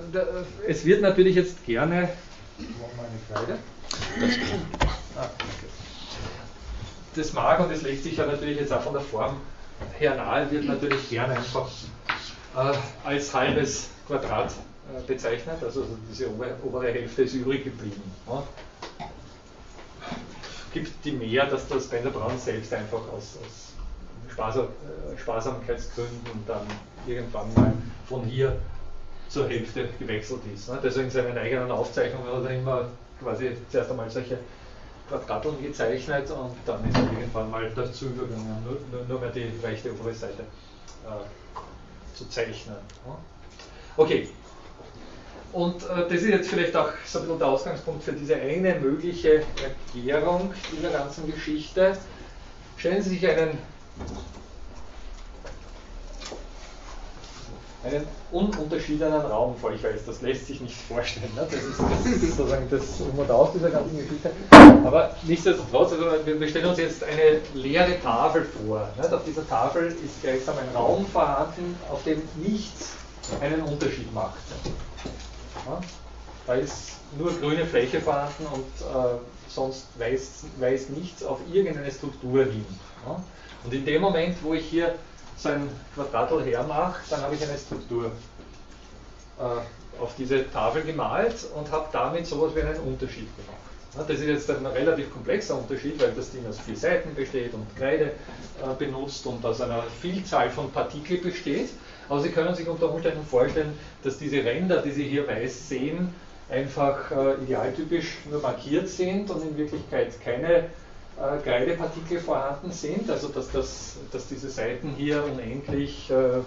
es wird natürlich jetzt gerne. Ah. Das Mark, und das legt sich ja natürlich jetzt auch von der Form her nahe, wird natürlich gerne einfach äh, als halbes Quadrat bezeichnet, also diese obere Hälfte ist übrig geblieben. Ja. Gibt die mehr, dass das Bender Braun selbst einfach aus, aus Sparsam, äh, Sparsamkeitsgründen dann irgendwann mal von hier zur Hälfte gewechselt ist. Ne? Deswegen in seinen eigenen Aufzeichnungen hat er immer quasi zuerst einmal solche Quadrateln gezeichnet und dann ist er irgendwann mal dazu übergegangen, nur, nur, mehr die rechte obere Seite äh, zu zeichnen. Okay, und äh, das ist jetzt vielleicht auch so ein bisschen der Ausgangspunkt für diese eine mögliche Erklärung dieser ganzen Geschichte. Stellen Sie sich einen, einen ununterschiedenen Raum vor. Ich weiß, das lässt sich nicht vorstellen. Ne? Das ist das, sozusagen das Um und Auf dieser ganzen Geschichte. Aber nichtsdestotrotz, also wir stellen uns jetzt eine leere Tafel vor. Ne? Auf dieser Tafel ist gleichsam ein Raum vorhanden, auf dem nichts einen Unterschied macht. Ja? Da ist nur grüne Fläche vorhanden und äh, sonst weist, weist nichts auf irgendeine Struktur hin. Ja? Und in dem Moment, wo ich hier so ein Quadratl hermache, dann habe ich eine Struktur äh, auf diese Tafel gemalt und habe damit sowas wie einen Unterschied gemacht. Das ist jetzt ein relativ komplexer Unterschied, weil das Ding aus vier Seiten besteht und Kreide äh, benutzt und aus einer Vielzahl von Partikeln besteht. Aber Sie können sich unter Umständen vorstellen, dass diese Ränder, die Sie hier weiß sehen, einfach äh, idealtypisch nur markiert sind und in Wirklichkeit keine äh, Kreidepartikel vorhanden sind, also dass, das, dass diese Seiten hier unendlich äh,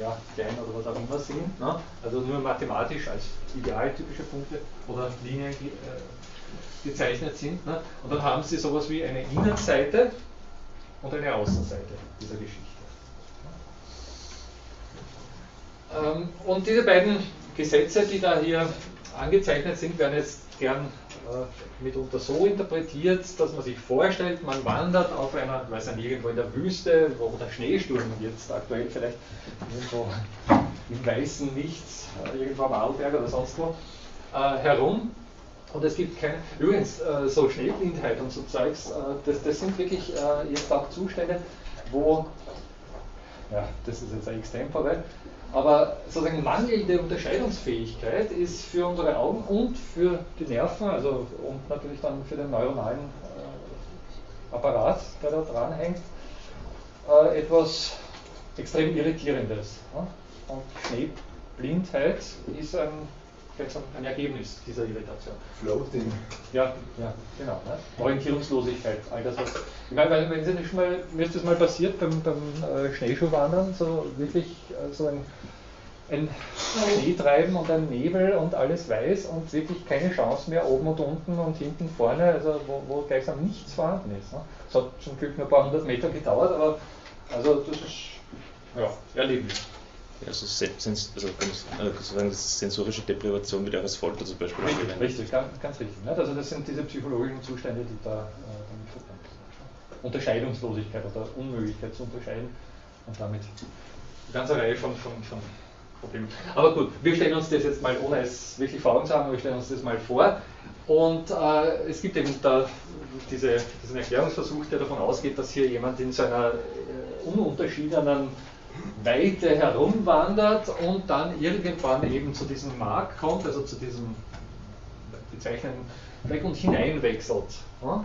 ja, klein oder was auch immer sind, ne? also nur mathematisch als idealtypische Punkte oder Linien äh, gezeichnet sind. Ne? Und dann haben Sie sowas wie eine Innenseite und eine Außenseite dieser Geschichte. Ähm, und diese beiden Gesetze, die da hier angezeichnet sind, werden jetzt gern äh, mitunter so interpretiert, dass man sich vorstellt, man wandert auf einer, weiß nicht, irgendwo in der Wüste, wo der Schneesturm jetzt aktuell vielleicht irgendwo im weißen Nichts, äh, irgendwo am Arlberg oder sonst wo, äh, herum. Und es gibt keine, übrigens, äh, so Schneeblindheit und so Zeugs, äh, das, das sind wirklich äh, jetzt auch Zustände, wo, ja, das ist jetzt ein Extempore, aber sozusagen mangelnde Unterscheidungsfähigkeit ist für unsere Augen und für die Nerven, also und natürlich dann für den neuronalen äh, Apparat, der da dran hängt, äh, etwas extrem Irritierendes. Ne? Und Schneeblindheit ist ein, ein Ergebnis dieser Irritation. Floating. Ja, ja, genau. Ne? Orientierungslosigkeit, all das was. Ich meine, wenn Sie nicht mal, mir ist das mal passiert beim, beim äh, Schneeschuhwandern, so wirklich äh, so ein ein Schneetreiben und ein Nebel und alles weiß und wirklich keine Chance mehr oben und unten und hinten vorne, also wo, wo gleichsam nichts vorhanden ist. Ne? Es hat zum Glück nur ein paar hundert Meter gedauert, aber also das ist ja, erlebnis. Also, also, sozusagen das sensorische Deprivation wird auch als Folter zum Beispiel Richtig, richtig ganz, ganz richtig. Also das sind diese psychologischen Zustände, die da äh, damit verbunden sind. Unterscheidungslosigkeit oder Unmöglichkeit zu unterscheiden und damit eine ganze Reihe von, von, von Problem. Aber gut, wir stellen uns das jetzt mal, ohne es wirklich vor Augen zu haben, wir stellen uns das mal vor. Und äh, es gibt eben da diese, diesen Erklärungsversuch, der davon ausgeht, dass hier jemand in seiner äh, ununterschiedenen Weite herumwandert und dann irgendwann eben zu diesem Mark kommt, also zu diesem bezeichneten Fleck und hineinwechselt. Ja?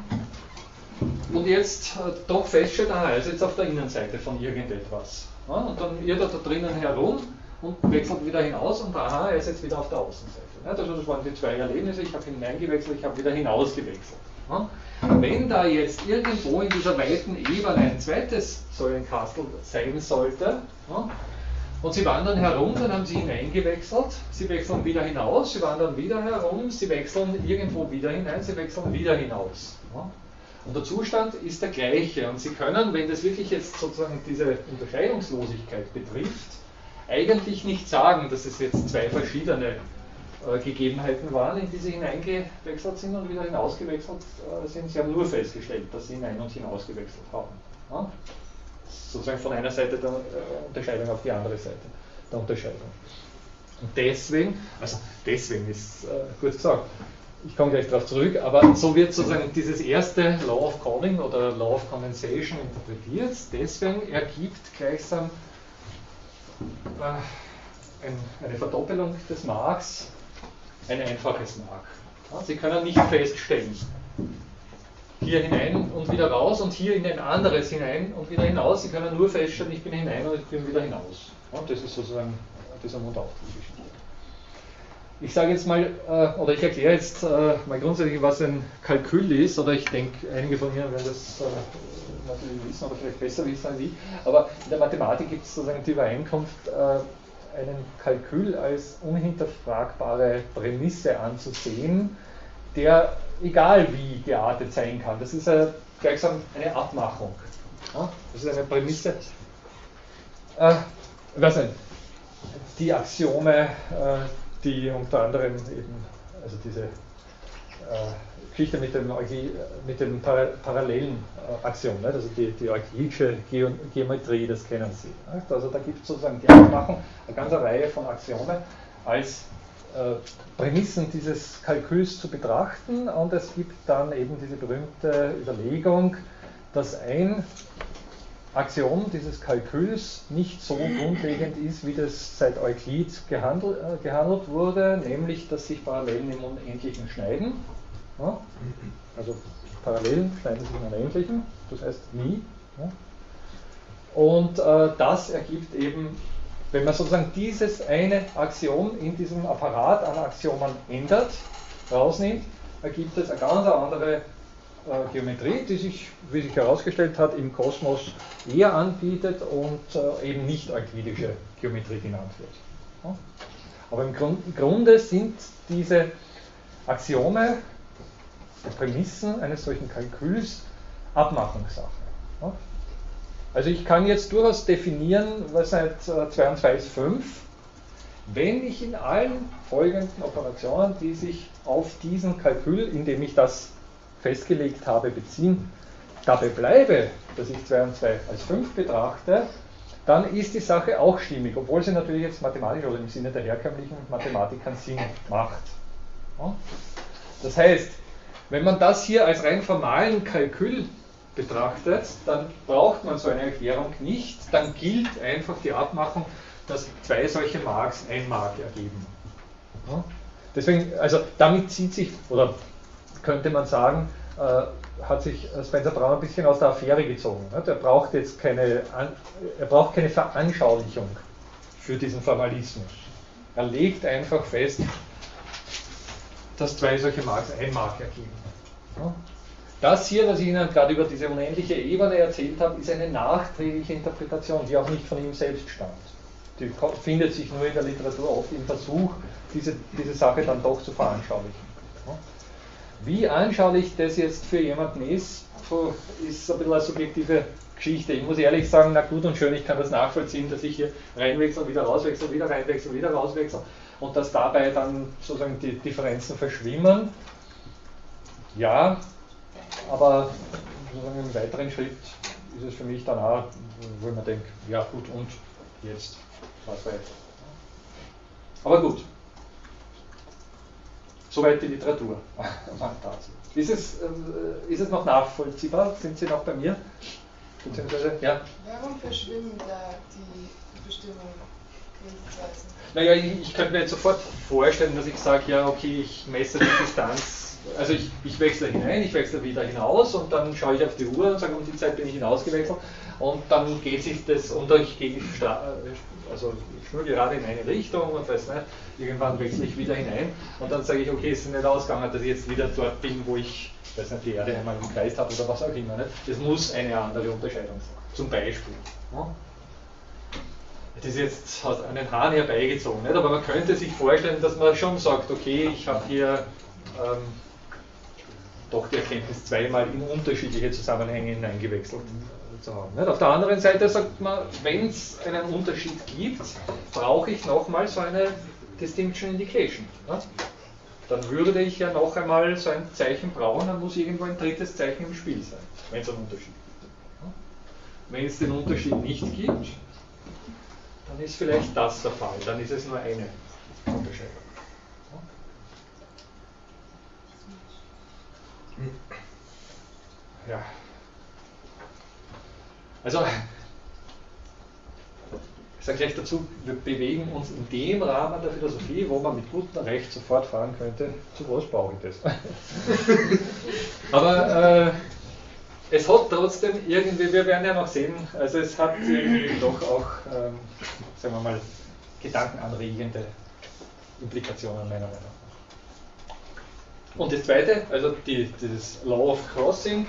Und jetzt äh, doch feststellt, aha, er ist jetzt auf der Innenseite von irgendetwas. Ja? Und dann irrt er da drinnen herum und wechselt wieder hinaus und aha, er ist jetzt wieder auf der Außenseite. Also das waren die zwei Erlebnisse, ich habe hineingewechselt, ich habe wieder hinausgewechselt. Wenn da jetzt irgendwo in dieser weiten Ebene ein zweites Säulenkastel sein sollte, und Sie wandern herum, dann haben Sie hineingewechselt, Sie wechseln wieder hinaus, Sie wandern wieder herum, Sie wechseln irgendwo wieder hinein, Sie wechseln wieder hinaus. Und der Zustand ist der gleiche. Und Sie können, wenn das wirklich jetzt sozusagen diese Unterscheidungslosigkeit betrifft, eigentlich nicht sagen, dass es jetzt zwei verschiedene äh, Gegebenheiten waren, in die sie hineingewechselt sind und wieder hinausgewechselt äh, sind. Sie haben nur festgestellt, dass sie hinein und hinausgewechselt haben. Ja? Sozusagen von einer Seite der äh, Unterscheidung auf die andere Seite der Unterscheidung. Und deswegen, also deswegen ist äh, kurz gesagt, ich komme gleich darauf zurück, aber so wird sozusagen dieses erste Law of Calling oder Law of Condensation interpretiert. Deswegen ergibt gleichsam äh, eine Verdoppelung des Marks ein einfaches Mark. Sie können nicht feststellen, hier hinein und wieder raus und hier in ein anderes hinein und wieder hinaus. Sie können nur feststellen, ich bin hinein und ich bin wieder hinaus. Und das ist sozusagen dieser Mund auf. Ich sage jetzt mal, äh, oder ich erkläre jetzt äh, mal grundsätzlich, was ein Kalkül ist, oder ich denke, einige von Ihnen werden das natürlich wissen oder vielleicht besser wissen als ich, aber in der Mathematik gibt es sozusagen die Übereinkunft, äh, einen Kalkül als unhinterfragbare Prämisse anzusehen, der egal wie geartet sein kann. Das ist äh, gleichsam eine Abmachung. Das ist eine Prämisse. Äh, ich weiß die Axiome, äh, die unter anderem eben, also diese äh, Geschichte mit dem, mit dem parallelen Axiom, ne? also die, die euklidische Geometrie, das kennen Sie. Also da gibt es sozusagen die Aufmachung, eine ganze Reihe von Axiome als äh, Prämissen dieses Kalküls zu betrachten und es gibt dann eben diese berühmte Überlegung, dass ein Axiom dieses Kalküls nicht so grundlegend ist, wie das seit Euklid gehandelt, äh, gehandelt wurde, nämlich dass sich Parallelen im Unendlichen schneiden. Ja? Also Parallelen schneiden sich im Unendlichen, das heißt nie. Ja? Und äh, das ergibt eben, wenn man sozusagen dieses eine Axiom in diesem Apparat an Axiomen ändert, rausnimmt, ergibt es eine ganz andere äh, Geometrie, die sich, wie sich herausgestellt hat, im Kosmos eher anbietet und äh, eben nicht euklidische Geometrie genannt wird. Aber im, Grund, im Grunde sind diese Axiome, Prämissen eines solchen Kalküls Abmachungssache. Also ich kann jetzt durchaus definieren, was seit 2 und 2 ist 5, wenn ich in allen folgenden Operationen, die sich auf diesen Kalkül, indem ich das festgelegt habe, beziehen, dabei bleibe, dass ich 2 und 2 als 5 betrachte, dann ist die Sache auch stimmig, obwohl sie natürlich jetzt mathematisch oder im Sinne der herkömmlichen Mathematik keinen Sinn macht. Das heißt, wenn man das hier als rein formalen Kalkül betrachtet, dann braucht man so eine Erklärung nicht, dann gilt einfach die Abmachung, dass zwei solche Marks ein Mark ergeben. Deswegen, also damit zieht sich, oder könnte man sagen, äh, hat sich Spencer Brown ein bisschen aus der Affäre gezogen. Ne? Er braucht jetzt keine, er braucht keine Veranschaulichung für diesen Formalismus. Er legt einfach fest, dass zwei solche Marks ein Mark ergeben. Das hier, was ich Ihnen gerade über diese unendliche Ebene erzählt habe, ist eine nachträgliche Interpretation, die auch nicht von ihm selbst stammt. Die findet sich nur in der Literatur oft im Versuch, diese, diese Sache dann doch zu veranschaulichen. Wie anschaulich das jetzt für jemanden ist, ist ein bisschen eine subjektive Geschichte. Ich muss ehrlich sagen, na gut und schön, ich kann das nachvollziehen, dass ich hier reinwechsel, wieder rauswechsel, wieder reinwechsel, wieder rauswechsel und dass dabei dann sozusagen die Differenzen verschwimmen. Ja, aber sozusagen im weiteren Schritt ist es für mich dann auch, wo man denkt, ja gut und jetzt was weiter. Aber gut, Soweit die Literatur dazu. Ist es, äh, ist es noch nachvollziehbar? Sind Sie noch bei mir? Beziehungsweise, ja? Warum verschwimmen da die Bestimmungen? Naja, ich, ich könnte mir jetzt sofort vorstellen, dass ich sage, ja, okay, ich messe die Distanz, also ich, ich wechsle hinein, ich wechsle wieder hinaus und dann schaue ich auf die Uhr und sage, um die Zeit bin ich hinausgewechselt und dann geht sich das, und ich gehe also ich schnur gerade in eine Richtung und weiß nicht, irgendwann wechsle ich wieder hinein und dann sage ich, okay, es ist nicht ausgegangen, dass ich jetzt wieder dort bin, wo ich, weiß nicht, die Erde einmal im Kreis habe oder was auch immer. Nicht? Es muss eine andere Unterscheidung sein. Zum Beispiel. Ja? Das ist jetzt aus einem Hahn herbeigezogen, nicht? aber man könnte sich vorstellen, dass man schon sagt, okay, ich habe hier ähm, doch die Erkenntnis zweimal in unterschiedliche Zusammenhänge hineingewechselt zu haben. Nicht? Auf der anderen Seite sagt man, wenn es einen Unterschied gibt, brauche ich nochmal so eine Distinction Indication. Nicht? Dann würde ich ja noch einmal so ein Zeichen brauchen, dann muss irgendwo ein drittes Zeichen im Spiel sein, wenn es einen Unterschied gibt. Wenn es den Unterschied nicht gibt, dann ist vielleicht das der Fall, dann ist es nur eine Unterscheidung. Ja. Also, ich sage gleich dazu, wir bewegen uns in dem Rahmen der Philosophie, wo man mit gutem Recht sofort fragen könnte, zu was brauche ich das? Aber äh, es hat trotzdem irgendwie, wir werden ja noch sehen, also es hat irgendwie doch auch, ähm, sagen wir mal, gedankenanregende Implikationen meiner Meinung nach. Und das zweite, also die, dieses Law of Crossing, äh,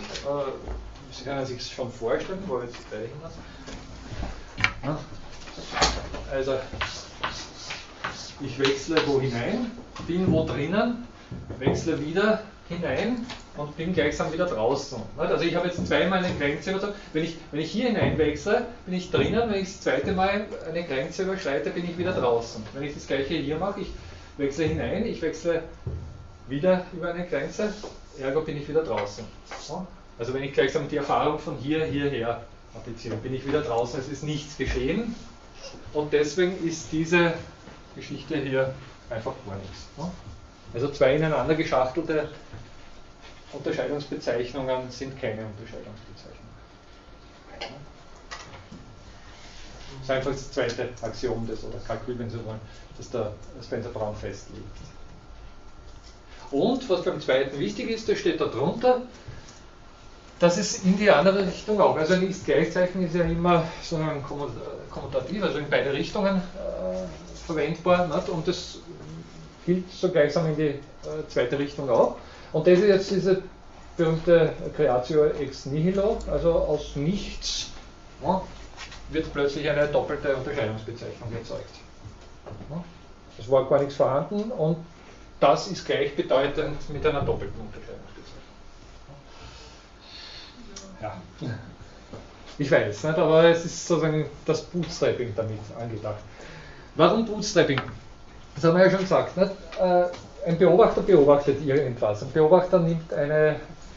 Sie können sich schon vorstellen, wo jetzt beide hin Also, ich wechsle wo hinein, bin wo drinnen wechsle wieder hinein und bin gleichsam wieder draußen. Also ich habe jetzt zweimal eine Grenze überzogen. Wenn ich, wenn ich hier hineinwechsle, bin ich drinnen. Wenn ich das zweite Mal eine Grenze überschreite, bin ich wieder draußen. Wenn ich das gleiche hier mache, ich wechsle hinein, ich wechsle wieder über eine Grenze, ergo bin ich wieder draußen. Also wenn ich gleichsam die Erfahrung von hier, hierher appliziere, bin ich wieder draußen, es ist nichts geschehen. Und deswegen ist diese Geschichte hier einfach gar nichts. Also zwei ineinander geschachtelte Unterscheidungsbezeichnungen sind keine Unterscheidungsbezeichnungen. Das ist einfach das zweite Axiom des, oder Kalkül, wenn Sie wollen, das der Spencer Brown festlegt. Und was beim zweiten wichtig ist, das steht da drunter, dass es in die andere Richtung auch, also ein Ist-Gleichzeichen ist ja immer so ein Kommutativ, also in beide Richtungen äh, verwendbar, nicht? und das gilt so gleichsam in die äh, zweite Richtung auch. Und das ist jetzt diese berühmte Creatio ex nihilo, also aus nichts ja, wird plötzlich eine doppelte Unterscheidungsbezeichnung erzeugt. Ja, es war gar nichts vorhanden und das ist gleichbedeutend mit einer doppelten Unterscheidungsbezeichnung. Ja. Ich weiß, nicht, aber es ist sozusagen das Bootstrapping damit angedacht. Warum Bootstrapping? Das haben wir ja schon gesagt. Nicht? Ein Beobachter beobachtet irgendwas. Ein Beobachter nimmt eine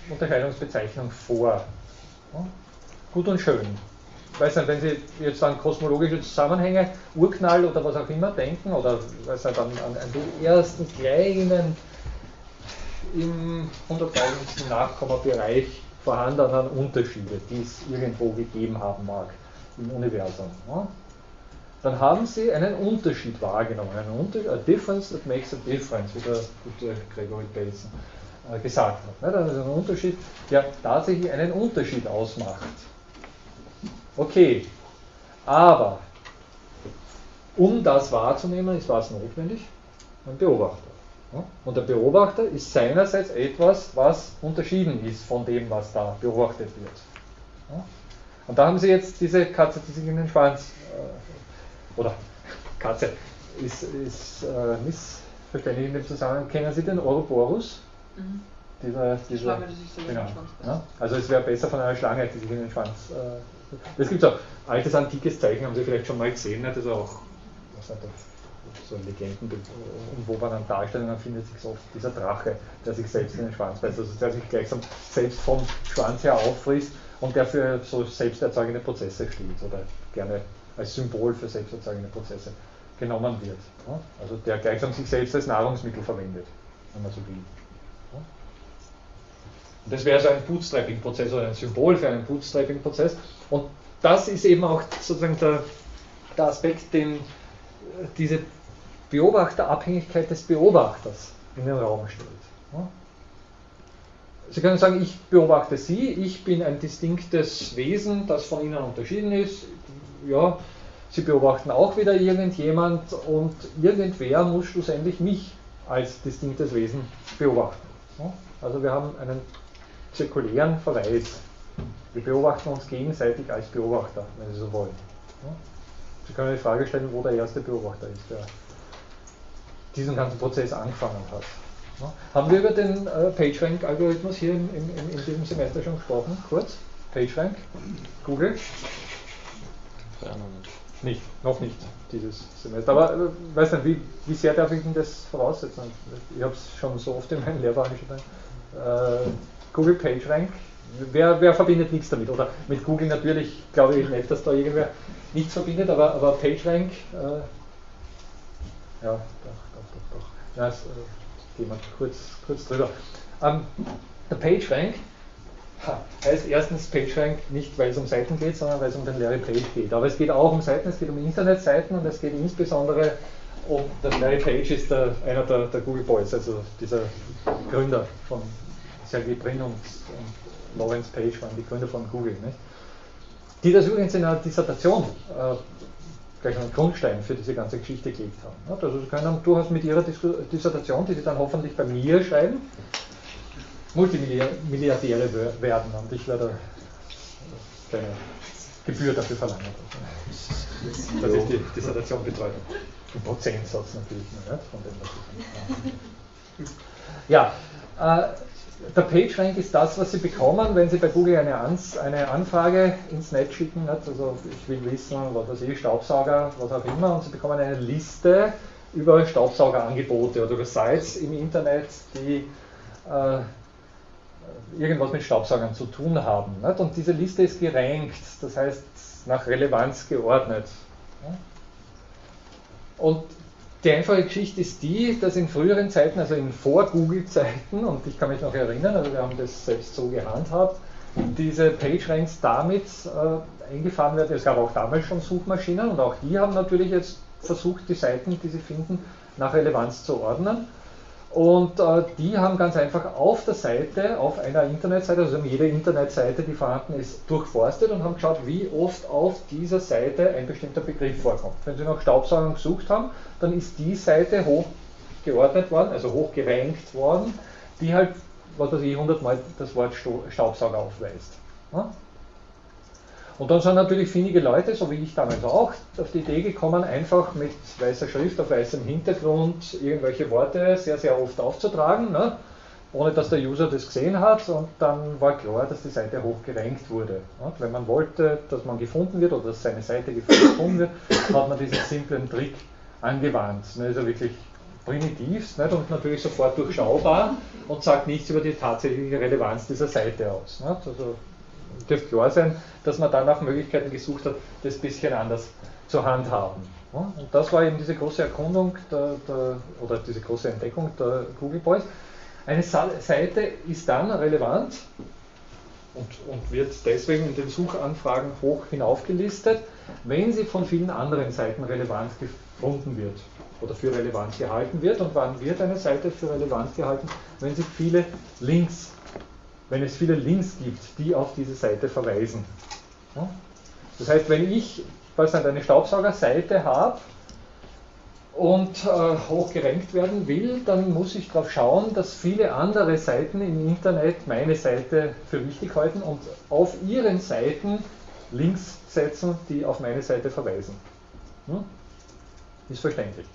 Unterscheidungsbezeichnung vor. Gut und schön. Ich weiß nicht, wenn Sie jetzt an kosmologische Zusammenhänge, Urknall oder was auch immer denken, oder weiß nicht, an, an, an die ersten kleinen im 100.000. Nachkommabereich vorhandenen Unterschiede, die es irgendwo gegeben haben mag im Universum. Dann haben Sie einen Unterschied wahrgenommen, einen Unterschied, a difference that makes a difference, wie der gute Gregory Bateson äh, gesagt hat. Das ist ein Unterschied, der tatsächlich einen Unterschied ausmacht. Okay, aber um das wahrzunehmen, ist was notwendig? Ein Beobachter. Und der Beobachter ist seinerseits etwas, was unterschieden ist von dem, was da beobachtet wird. Und da haben Sie jetzt diese Katze, die sich in den Schwanz, äh, oder Katze, ist, ist äh, missverständlich in dem Zusammenhang. Kennen Sie den Ouroboros? Mhm. Dieser, dieser, Schlange, die sich so genau, ja, Also es wäre besser von einer Schlange, die sich in den Schwanz. Äh, das gibt so altes antikes Zeichen, haben Sie vielleicht schon mal gesehen, ne? das ist auch was nicht, so Legenden, und wo man an Darstellungen findet sich oft dieser Drache, der sich selbst in den Schwanz beißt, also der sich gleichsam selbst vom Schwanz her auffrisst und der für so selbsterzeugende Prozesse steht oder gerne als Symbol für selbsterzeugende Prozesse genommen wird. Also der gleichsam sich selbst als Nahrungsmittel verwendet, wenn man so will. Und das wäre so ein Bootstrapping-Prozess oder ein Symbol für einen Bootstrapping-Prozess. Und das ist eben auch sozusagen der, der Aspekt, den diese Beobachterabhängigkeit des Beobachters in den Raum stellt. Sie können sagen, ich beobachte Sie, ich bin ein distinktes Wesen, das von Ihnen unterschieden ist. Ja, Sie beobachten auch wieder irgendjemand und irgendwer muss schlussendlich mich als distinktes Wesen beobachten. Also wir haben einen zirkulären Verweis. Wir beobachten uns gegenseitig als Beobachter, wenn Sie so wollen. Sie können die Frage stellen, wo der erste Beobachter ist, der diesen ganzen Prozess angefangen hat. Haben wir über den äh, PageRank-Algorithmus hier in, in, in, diesem Semester schon gesprochen? Kurz? PageRank? Google? Ja, nicht, noch nicht dieses Semester. Aber äh, weiß nicht, wie, wie sehr darf ich denn das voraussetzen? Ich habe es schon so oft in meinen Lehrveranstaltungen. Äh, Google PageRank, wer, wer verbindet nichts damit? Oder mit Google natürlich, glaube ich nicht, dass da irgendwer nichts verbindet, aber, aber PageRank, äh, ja, doch, doch, doch, doch. Ja, das, äh, gehen wir kurz, kurz drüber. Ähm, der PageRank heißt erstens PageRank nicht, weil es um Seiten geht, sondern weil es um den Larry Page geht. Aber es geht auch um Seiten, es geht um Internetseiten und es geht insbesondere um, der Larry Page ist der, einer der, der Google Boys, also dieser Gründer von Sergey Brin und, und Lawrence Page waren die Gründer von Google. Nicht? Die das übrigens in einer Dissertation äh, gleich einen Grundstein für diese ganze Geschichte gelegt haben. Also Sie können durchaus mit Ihrer Dissertation, die Sie dann hoffentlich bei mir schreiben, Multimilliardäre werden und ich werde keine Gebühr dafür verlangen. Das ist die Dissertation betreut. Ein Prozentsatz natürlich, nicht, von dem, was ich Ja, äh, der PageRank ist das, was Sie bekommen, wenn Sie bei Google eine, Ans eine Anfrage ins Netz schicken. Nicht? Also ich will wissen, was weiß ich, Staubsauger, was auch immer, und Sie bekommen eine Liste über Staubsaugerangebote oder über Sites im Internet, die äh, irgendwas mit Staubsaugern zu tun haben. Nicht? Und diese Liste ist gerankt, das heißt nach Relevanz geordnet. Und die einfache Geschichte ist die, dass in früheren Zeiten, also in Vor-Google-Zeiten, und ich kann mich noch erinnern, also wir haben das selbst so gehandhabt, diese PageRanks damit äh, eingefahren werden. Es gab auch damals schon Suchmaschinen und auch die haben natürlich jetzt versucht, die Seiten, die sie finden, nach Relevanz zu ordnen. Und äh, die haben ganz einfach auf der Seite, auf einer Internetseite, also jede Internetseite, die vorhanden ist, durchforstet und haben geschaut, wie oft auf dieser Seite ein bestimmter Begriff vorkommt. Wenn Sie nach Staubsaugern gesucht haben, dann ist die Seite hochgeordnet worden, also hochgerankt worden, die halt, was weiß ich, 100 Mal das Wort Staubsauger aufweist. Und dann sind natürlich findige Leute, so wie ich damals auch, auf die Idee gekommen, einfach mit weißer Schrift auf weißem Hintergrund irgendwelche Worte sehr, sehr oft aufzutragen, ne? ohne dass der User das gesehen hat. Und dann war klar, dass die Seite hochgerankt wurde. Ne? Wenn man wollte, dass man gefunden wird oder dass seine Seite gefunden wird, hat man diesen simplen Trick angewandt. Ne? Also wirklich primitivst nicht? und natürlich sofort durchschaubar und sagt nichts über die tatsächliche Relevanz dieser Seite aus. Nicht? Also dürfte klar sein, dass man dann nach Möglichkeiten gesucht hat, das ein bisschen anders zu handhaben. Und das war eben diese große Erkundung der, der, oder diese große Entdeckung der Google Boys. Eine Seite ist dann relevant und, und, wird deswegen in den Suchanfragen hoch hinaufgelistet, wenn sie von vielen anderen Seiten relevant gefunden wird oder für relevant gehalten wird. Und wann wird eine Seite für relevant gehalten? Wenn sie viele Links wenn es viele Links gibt, die auf diese Seite verweisen. Das heißt, wenn ich eine Staubsaugerseite habe und äh, hoch gerankt werden will, dann muss ich darauf schauen, dass viele andere Seiten im Internet meine Seite für wichtig halten und auf ihren Seiten Links setzen, die auf meine Seite verweisen. Hm? Ist verständlich.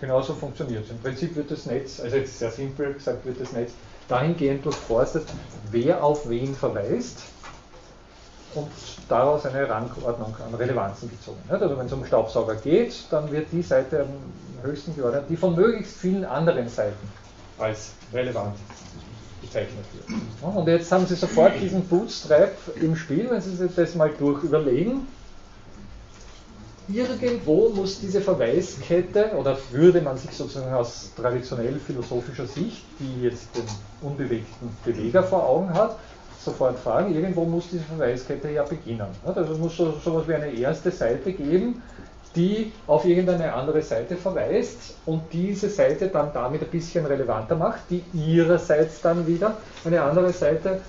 Genauso funktioniert es. Im Prinzip wird das Netz, also jetzt sehr simpel gesagt, wird das Netz dahingehend durchforstet, wer auf wen verweist und daraus eine Rangordnung an Relevanzen gezogen. Also wenn es um Staubsauger geht, dann wird die Seite am höchsten geordnet, die von möglichst vielen anderen Seiten als relevant bezeichnet wird. Und jetzt haben Sie sofort diesen Bootstrap im Spiel, wenn Sie sich das mal durch überlegen irgendwo muss diese Verweiskette, oder würde man sich sozusagen aus traditionell philosophischer Sicht, die jetzt den unbewegten Beweger vor Augen hat, sofort fragen, irgendwo muss diese Verweiskette ja beginnen. Also es muss so etwas wie eine erste Seite geben, die auf irgendeine andere Seite verweist und diese Seite dann damit ein bisschen relevanter macht, die ihrerseits dann wieder eine andere Seite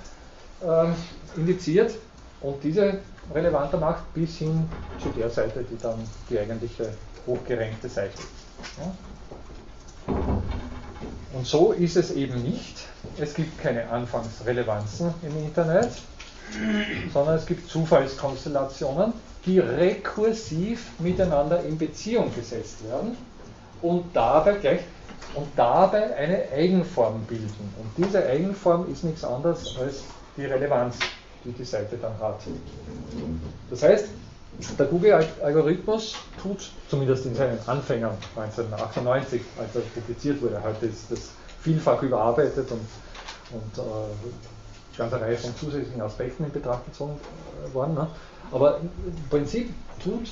äh, indiziert und diese relevanter macht, bis hin zu der Seite, die dann die eigentliche hochgerenkte Seite ist. Ja? Und so ist es eben nicht. Es gibt keine Anfangsrelevanzen im Internet, sondern es gibt Zufallskonstellationen, die rekursiv miteinander in Beziehung gesetzt werden und dabei gleich und dabei eine Eigenform bilden. Und diese Eigenform ist nichts anderes als die Relevanz die die Seite dann hat. Das heißt, der Google-Algorithmus tut, zumindest in seinen Anfängern 1998, als er publiziert wurde, heute ist das vielfach überarbeitet und, und äh, eine ganze Reihe von zusätzlichen Aspekten in Betracht gezogen äh, worden. Ne? Aber im Prinzip tut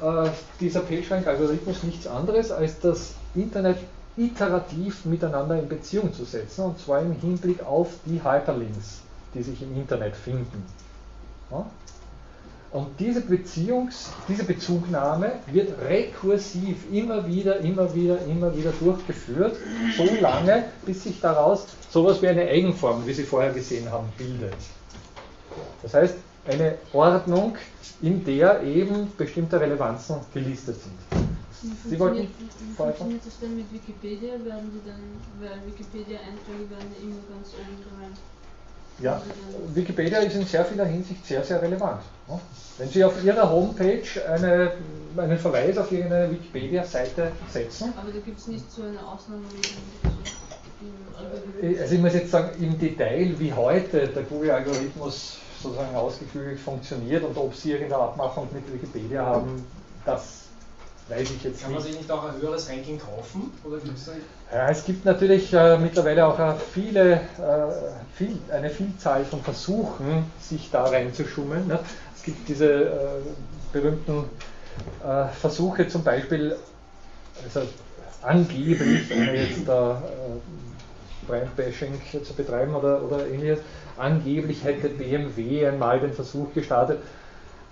äh, dieser PageRank-Algorithmus nichts anderes, als das Internet iterativ miteinander in Beziehung zu setzen, und zwar im Hinblick auf die Hyperlinks die sich im Internet finden. Ja? Und diese, Beziehungs-, diese Bezugnahme wird rekursiv immer wieder, immer wieder, immer wieder durchgeführt, so lange, bis sich daraus sowas wie eine Eigenform, wie Sie vorher gesehen haben, bildet. Das heißt, eine Ordnung, in der eben bestimmte Relevanzen gelistet sind. Wie funktioniert, wie funktioniert das denn mit Wikipedia? Werden die dann, weil Wikipedia-Einträge werden immer ganz oben? Ja, Wikipedia ist in sehr vieler Hinsicht sehr, sehr relevant. Wenn Sie auf Ihrer Homepage eine, einen Verweis auf Ihre Wikipedia-Seite setzen. Aber da gibt es nicht so eine Ausnahme wie Also ich muss jetzt sagen, im Detail, wie heute der Google-Algorithmus sozusagen ausgeführt funktioniert und ob Sie irgendeine Abmachung mit Wikipedia haben, das weiß ich jetzt Kann man sich nicht auch ein höheres Ranking kaufen? Oder gibt's da ja, es gibt natürlich äh, mittlerweile auch äh, viele, äh, viel, eine Vielzahl von Versuchen, sich da reinzuschummeln. Ne? Es gibt diese äh, berühmten äh, Versuche zum Beispiel, also angeblich, ohne jetzt da äh, Brand-Bashing zu betreiben oder, oder ähnliches, angeblich hätte BMW einmal den Versuch gestartet,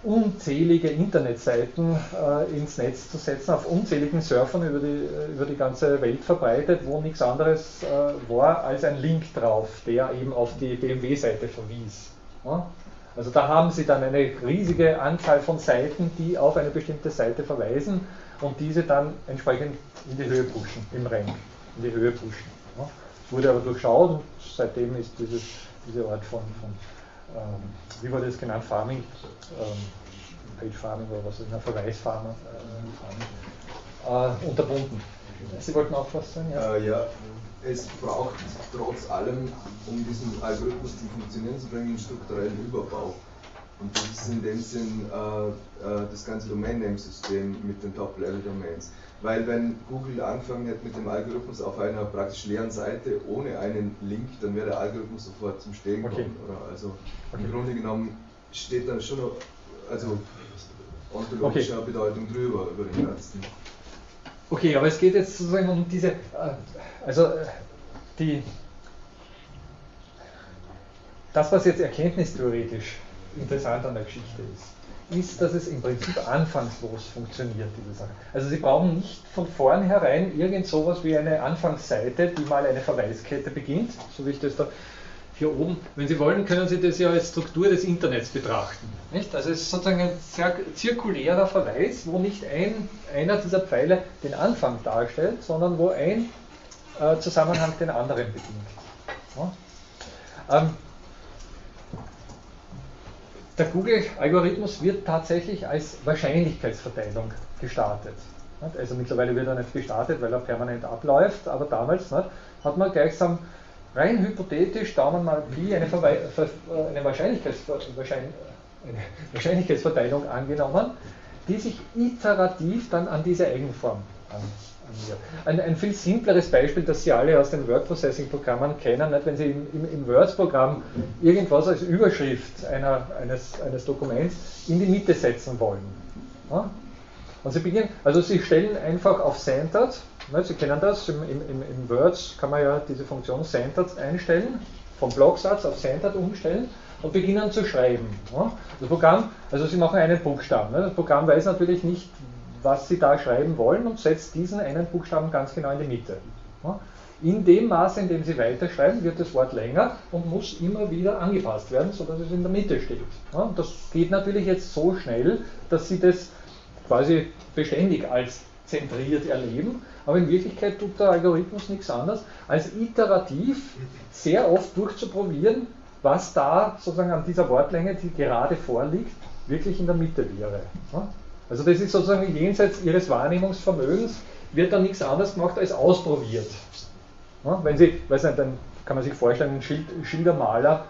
unzählige Internetseiten äh, ins Netz zu setzen, auf unzähligen Surfern über die, äh, über die ganze Welt verbreitet, wo nichts anderes äh, war als ein Link drauf, der eben auf die BMW-Seite verwies. Ja? Also da haben Sie dann eine riesige Anzahl von Seiten, die auf eine bestimmte Seite verweisen und diese dann entsprechend in die Höhe pushen, im Rank, in die Höhe pushen. Ja? Wurde aber durchschaut und seitdem ist dieses, diese Art von, von wie wurde das genannt, Farming, ähm, Page Farming oder was ist das, Verweisfarming, äh, äh, unterbunden. Sie wollten auch was sagen? Ja? Äh, ja, es braucht trotz allem, um diesen Algorithmus zum Funktionieren zu bringen, einen strukturellen Überbau. Und das ist in dem Sinn äh, äh das ganze Domain-Name-System mit den Top-Level-Domains. Weil wenn Google angefangen hätte mit dem Algorithmus auf einer praktisch leeren Seite ohne einen Link, dann wäre der Algorithmus sofort zum Stehen gekommen. Okay. Oder? Also okay. im Grunde genommen steht dann schon noch, also ontologischer okay. Bedeutung drüber über den ganzen. Okay, aber es geht jetzt sozusagen um diese, äh, also äh, die, das, was jetzt erkenntnistheoretisch interessant an der Geschichte ist, ist, dass es im Prinzip anfangslos funktioniert, diese Sache. Also Sie brauchen nicht von vornherein irgend sowas wie eine Anfangsseite, die mal eine Verweiskette beginnt, so wie ich das da hier oben, wenn Sie wollen, können Sie das ja als Struktur des Internets betrachten. Nicht? Also es ist sozusagen ein zirkulärer Verweis, wo nicht ein, einer dieser Pfeile den Anfang darstellt, sondern wo ein äh, Zusammenhang den anderen bedingt. Ja? Ähm, der Google-Algorithmus wird tatsächlich als Wahrscheinlichkeitsverteilung gestartet. Also mittlerweile wird er nicht gestartet, weil er permanent abläuft, aber damals hat man gleichsam rein hypothetisch Daumen mal Pi eine, eine, eine Wahrscheinlichkeitsverteilung angenommen, die sich iterativ dann an diese Eigenform an, ein, ein, viel simpleres Beispiel, das Sie alle aus den Word-Processing-Programmen kennen, nicht? wenn Sie im, im, im Word-Programm irgendwas als Überschrift einer, eines, eines Dokuments in die Mitte setzen wollen. Ja? Und Sie beginnen, also Sie stellen einfach auf Centered, ne? Sie kennen das, im, im, im Word kann man ja diese Funktion Centered einstellen, vom Blocksatz auf Centered umstellen und beginnen zu schreiben. Das Programm, also Sie machen einen Buchstaben. Das Programm weiß natürlich nicht, was Sie da schreiben wollen und setzt diesen einen Buchstaben ganz genau in die Mitte. In dem Maße, in dem Sie weiterschreiben, wird das Wort länger und muss immer wieder angepasst werden, sodass es in der Mitte steht. Das geht natürlich jetzt so schnell, dass Sie das quasi beständig als zentriert erleben, aber in Wirklichkeit tut der Algorithmus nichts anderes, als iterativ sehr oft durchzuprobieren, was da sozusagen an dieser Wortlänge, die gerade vorliegt, wirklich in der Mitte wäre. Also das ist sozusagen jenseits Ihres Wahrnehmungsvermögens, wird dann nichts anderes gemacht als ausprobiert. Ja, wenn Sie, weiß nicht, dann kann man sich vorstellen, ein Schild, Schildermaler,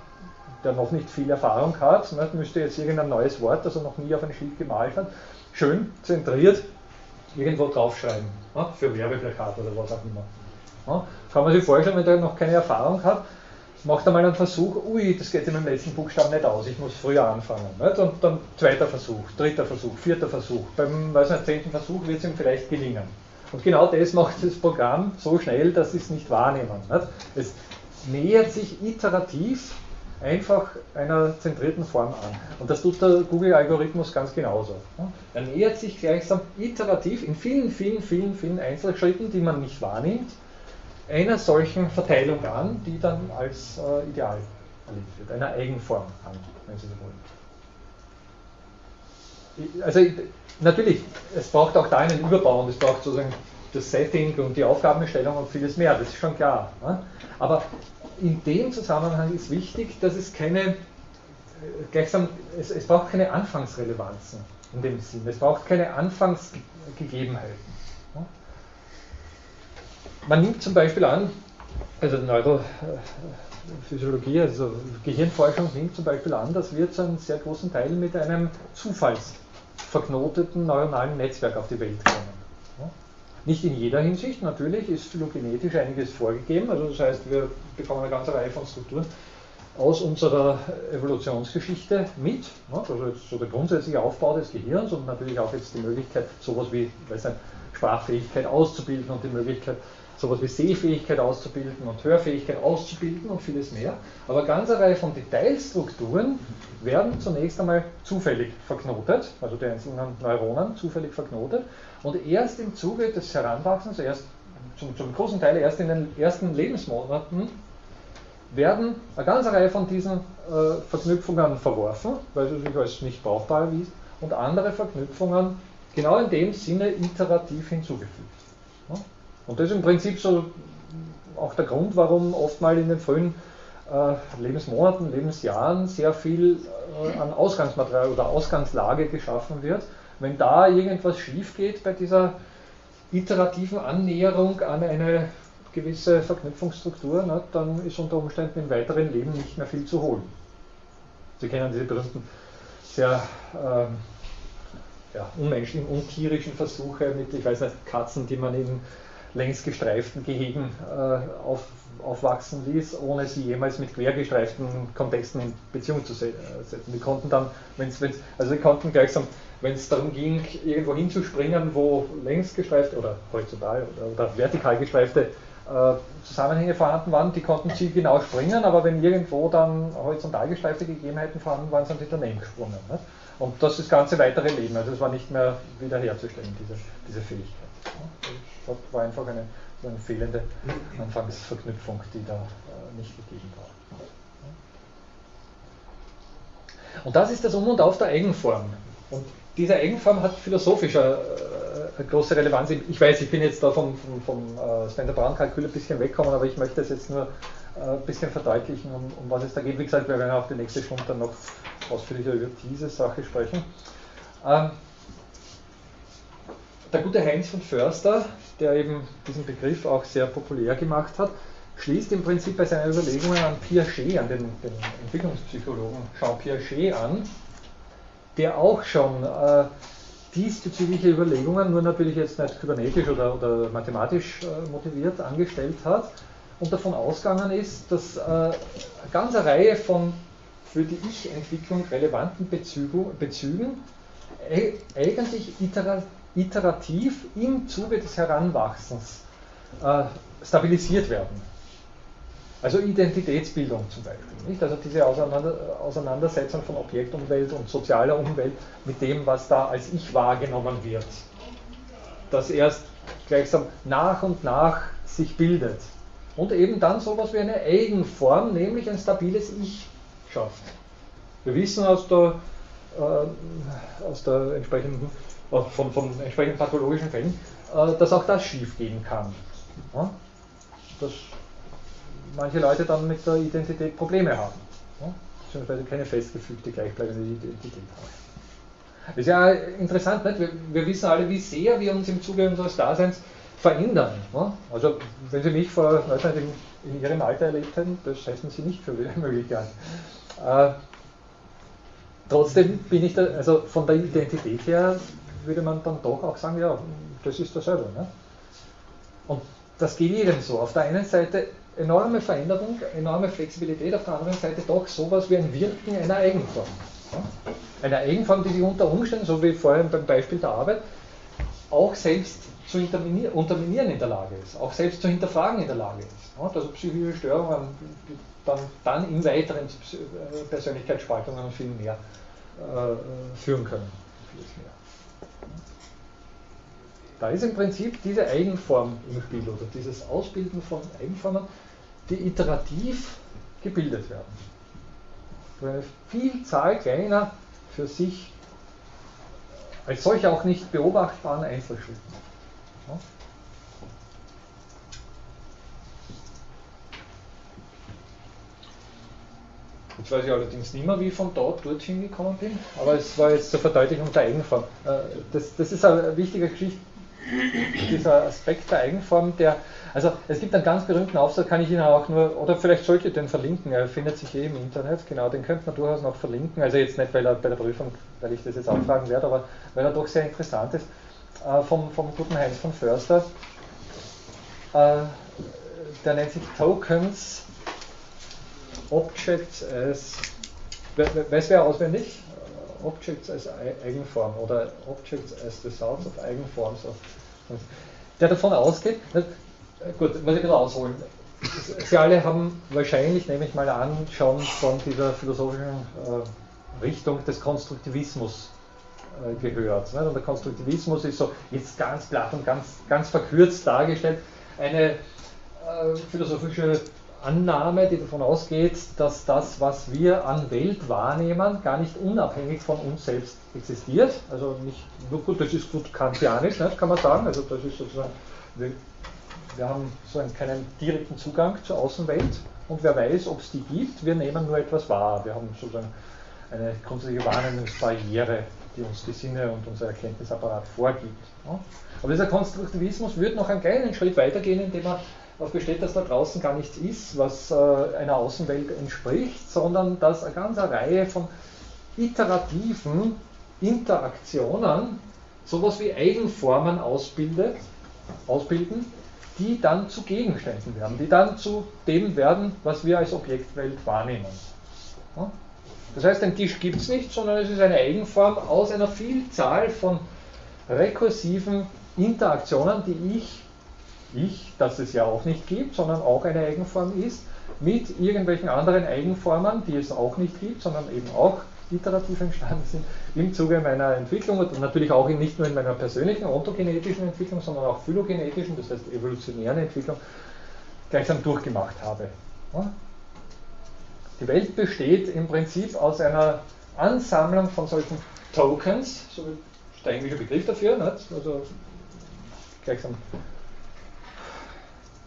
der noch nicht viel Erfahrung hat, ne, müsste jetzt irgendein neues Wort, das er noch nie auf ein Schild gemalt hat, schön zentriert irgendwo draufschreiben, ja, für Werbeplakate oder was auch immer. Ja, kann man sich vorstellen, wenn der noch keine Erfahrung hat, macht einmal einen Versuch, ui, das geht in meinem letzten Buchstaben nicht aus, ich muss früher anfangen. Nicht? Und dann zweiter Versuch, dritter Versuch, vierter Versuch. Beim weiß nicht, zehnten Versuch wird es ihm vielleicht gelingen. Und genau das macht das Programm so schnell, dass Sie es nicht wahrnehmen. Nicht? Es nähert sich iterativ einfach einer zentrierten Form an. Und das tut der Google-Algorithmus ganz genauso. Er nähert sich gleichsam iterativ in vielen, vielen, vielen, vielen Einzelschritten, die man nicht wahrnimmt, einer solchen Verteilung an, die dann als äh, Ideal erlebt wird, einer Eigenform an, wenn Sie so wollen. Also natürlich, es braucht auch da einen Überbau und es braucht sozusagen das Setting und die Aufgabenstellung und vieles mehr, das ist schon klar. Ne? Aber in dem Zusammenhang ist wichtig, dass es keine, äh, gleichsam, es, es braucht keine Anfangsrelevanzen in dem Sinn. Es braucht keine Anfangsgegebenheiten. Man nimmt zum Beispiel an, also Neurophysiologie, also Gehirnforschung nimmt zum Beispiel an, dass wir zu einem sehr großen Teil mit einem zufallsverknoteten neuronalen Netzwerk auf die Welt kommen. Nicht in jeder Hinsicht, natürlich ist phylogenetisch einiges vorgegeben, also das heißt, wir bekommen eine ganze Reihe von Strukturen aus unserer Evolutionsgeschichte mit, also jetzt so der grundsätzliche Aufbau des Gehirns und natürlich auch jetzt die Möglichkeit, sowas wie weiß nicht, Sprachfähigkeit auszubilden und die Möglichkeit, sowas wie Sehfähigkeit auszubilden und Hörfähigkeit auszubilden und vieles mehr. Aber ganz eine Reihe von Detailstrukturen werden zunächst einmal zufällig verknotet, also die einzelnen Neuronen zufällig verknotet und erst im Zuge des Heranwachsens, erst zum, zum großen Teil erst in den ersten Lebensmonaten, werden eine ganze Reihe von diesen äh, Verknüpfungen verworfen, weil sie sich als nicht brauchbar erwiesen, und andere Verknüpfungen genau in dem Sinne iterativ hinzugefügt. Ja? Und das ist im Prinzip so auch der Grund, warum oftmals in den frühen äh, Lebensmonaten, Lebensjahren sehr viel äh, an Ausgangsmaterial oder Ausgangslage geschaffen wird, wenn da irgendwas schief geht bei dieser iterativen Annäherung an eine gewisse Verknüpfungsstruktur, ne, dann ist unter Umständen im weiteren Leben nicht mehr viel zu holen. Sie kennen diese berühmten, sehr ähm, ja, unmenschlichen, untierischen Versuche mit, ich weiß nicht, Katzen, die man in längs gestreiften Gehegen äh, auf, aufwachsen ließ, ohne sie jemals mit quergestreiften Kontexten in Beziehung zu äh, setzen. Die konnten dann, wenn's, wenn's, also sie konnten gleichsam wenn es darum ging, irgendwo hinzuspringen, wo längs gestreift oder horizontal oder, oder vertikal gestreifte äh, Zusammenhänge vorhanden waren, die konnten sie genau springen, aber wenn irgendwo dann horizontal gestreifte Gegebenheiten vorhanden waren, sind sie daneben gesprungen. Ne? Und das ist das ganze weitere Leben, also es war nicht mehr wiederherzustellen, diese, diese Fähigkeit. Das war einfach eine, eine fehlende Anfangsverknüpfung, die da äh, nicht gegeben war. Und das ist das Um und Auf der Eigenform. Und diese Eigenform hat philosophisch eine, eine, große Relevanz. Ich weiß, ich bin jetzt da vom, vom, vom äh, Spender-Brown-Kalkül ein bisschen wegkommen, aber ich möchte es jetzt nur äh, ein bisschen verdeutlichen, um, um, was es da geht. Wie gesagt, wir werden auch die nächste Stunde dann noch ausführlicher über diese Sache sprechen. Ähm, der gute Heinz von Förster, der eben diesen Begriff auch sehr populär gemacht hat, schließt im Prinzip bei seinen Überlegungen an Piaget, an den, den Entwicklungspsychologen Jean Piaget an, der auch schon äh, diesbezügliche Überlegungen, nur natürlich jetzt nicht kybernetisch oder, oder mathematisch äh, motiviert, angestellt hat und davon ausgegangen ist, dass äh, eine ganze Reihe von für die Ich-Entwicklung relevanten Bezügen, Bezügen eigentlich iterativ im Zuge des Heranwachsens äh, stabilisiert werden. Also Identitätsbildung zum Beispiel. Nicht? Also diese Auseinander Auseinandersetzung von Objektumwelt und sozialer Umwelt mit dem, was da als Ich wahrgenommen wird. Das erst gleichsam nach und nach sich bildet. Und eben dann sowas wie eine Eigenform, nämlich ein stabiles Ich schafft. Wir wissen aus der, äh, aus der entsprechenden, von, von entsprechenden pathologischen Fällen, äh, dass auch das schief gehen kann. Ja? Das manche Leute dann mit der Identität Probleme haben. Beziehungsweise keine festgefügte, gleichbleibende Identität haben. Ist ja interessant, nicht? Wir, wir, wissen alle, wie sehr wir uns im Zuge unseres Daseins verändern. Also, wenn Sie mich vor Leuten in, in, Ihrem Alter erlebt hätten, das halten Sie nicht für möglich Äh, trotzdem bin ich da, also von der Identität her würde man dann doch auch sagen, ja, das ist dasselbe. Ne? Und das geht jedem so. Auf der einen Seite enorme Veränderung, enorme Flexibilität, auf der anderen Seite doch sowas wie ein Wirken einer Eigenform. Ja? Eine Eigenform, die sich unter Umständen, so wie vorhin beim Beispiel der Arbeit, auch selbst zu unterminieren in der Lage ist, auch selbst zu hinterfragen in der Lage ist. Ja? Also psychische Störungen, dann, dann im Weiteren zu äh, Persönlichkeitsspaltungen und viel mehr äh, führen können. Da ist im Prinzip diese Eigenform im Spiel oder dieses Ausbilden von Eigenformen, die iterativ gebildet werden. Durch eine Vielzahl kleiner, für sich als solche auch nicht beobachtbaren Einzelschritten. Jetzt weiß ich allerdings nicht mehr, wie ich von dort dorthin gekommen bin, aber es war jetzt zur Verdeutlichung der Eigenform. Äh, das, das ist eine wichtige Geschichte dieser Aspekt der Eigenform, der, also es gibt einen ganz berühmten Aufsatz, kann ich Ihnen auch nur, oder vielleicht sollte ich den verlinken, er findet sich eh im Internet, genau, den könnte man durchaus noch verlinken, also jetzt nicht, weil er bei der Prüfung, weil ich das jetzt auftragen werde, aber weil er doch sehr interessant ist, äh, vom, vom guten Heinz von Förster, äh, der nennt sich Tokens Objects as, weiß wer auswendig? Objects as Eigenform oder Objects as Results of Eigenforms. Of, der davon ausgeht, gut, muss ich wieder ausholen. Sie alle haben wahrscheinlich, nehme ich mal an, schon von dieser philosophischen äh, Richtung des Konstruktivismus äh, gehört. Ne? Und der Konstruktivismus ist so jetzt ganz platt und ganz, ganz verkürzt dargestellt eine äh, philosophische Annahme, die davon ausgeht, dass das, was wir an Welt wahrnehmen, gar nicht unabhängig von uns selbst existiert. Also nicht gut, das ist gut kantianisch, ne, kann man sagen. Also das ist sozusagen, wir, wir haben so einen, keinen direkten Zugang zur Außenwelt und wer weiß, ob es die gibt, wir nehmen nur etwas wahr. Wir haben sozusagen eine grundsätzliche Wahrnehmungsbarriere, die uns die Sinne und unser Erkenntnisapparat vorgibt. Aber dieser Konstruktivismus wird noch einen kleinen Schritt weitergehen, indem er besteht, dass da draußen gar nichts ist, was äh, einer Außenwelt entspricht, sondern dass eine ganze Reihe von iterativen Interaktionen sowas wie Eigenformen ausbildet, ausbilden, die dann zu Gegenständen werden, die dann zu dem werden, was wir als Objektwelt wahrnehmen. Das heißt, ein Tisch gibt es nicht, sondern es ist eine Eigenform aus einer Vielzahl von rekursiven Interaktionen, die ich ich, das es ja auch nicht gibt, sondern auch eine Eigenform ist, mit irgendwelchen anderen Eigenformen, die es auch nicht gibt, sondern eben auch iterativ entstanden sind, im Zuge meiner Entwicklung und natürlich auch nicht nur in meiner persönlichen ontogenetischen Entwicklung, sondern auch phylogenetischen, das heißt evolutionären Entwicklung, gleichsam durchgemacht habe. Die Welt besteht im Prinzip aus einer Ansammlung von solchen Tokens, so ist der englische Begriff dafür, also gleichsam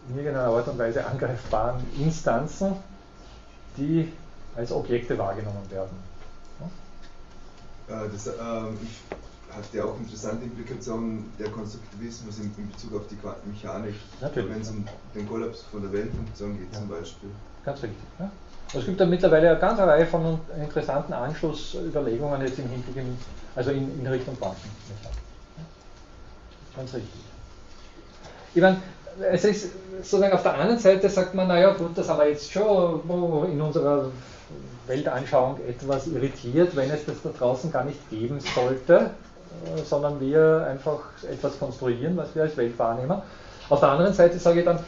in irgendeiner Art und Weise angreifbaren Instanzen, die als Objekte wahrgenommen werden. Ja? Äh, das, äh, ich hatte auch interessante Implikationen der Konstruktivismus in, in Bezug auf die Quantenmechanik, wenn es um den Kollaps von der Wellenfunktion geht ja. zum Beispiel. Ganz richtig. Ja? Es gibt da mittlerweile eine ganze Reihe von interessanten Anschlussüberlegungen jetzt im Hinblick, in, also in, in Richtung Quantenmechanik. Ganz richtig. Ich meine, es ist sozusagen auf der anderen Seite sagt man, naja gut, das haben wir jetzt schon in unserer Weltanschauung etwas irritiert, wenn es das da draußen gar nicht geben sollte, äh, sondern wir einfach etwas konstruieren, was wir als Welt wahrnehmen. Auf der anderen Seite sage ich dann,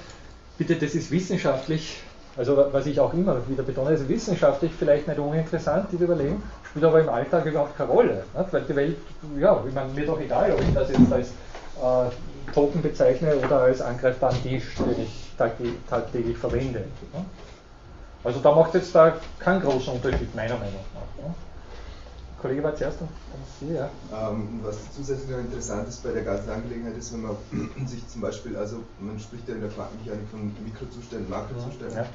bitte, das ist wissenschaftlich, also was ich auch immer wieder betone, ist wissenschaftlich vielleicht nicht uninteressant, diese Überlegung, spielt aber im Alltag überhaupt keine Rolle. Nicht? Weil die Welt, ja, ich meine, mir doch egal, ob ich das jetzt als äh, Token bezeichne oder als angreifbaren Tisch, den ich tagtäglich verwende. Also da macht jetzt da keinen großen Unterschied, meiner Meinung nach. Kollege war zuerst und Sie, ja. Ähm, was zusätzlich noch interessant ist bei der ganzen Angelegenheit ist, wenn man sich zum Beispiel, also man spricht ja in der Quantenmechanik von Mikrozuständen, Makrozuständen. Ja.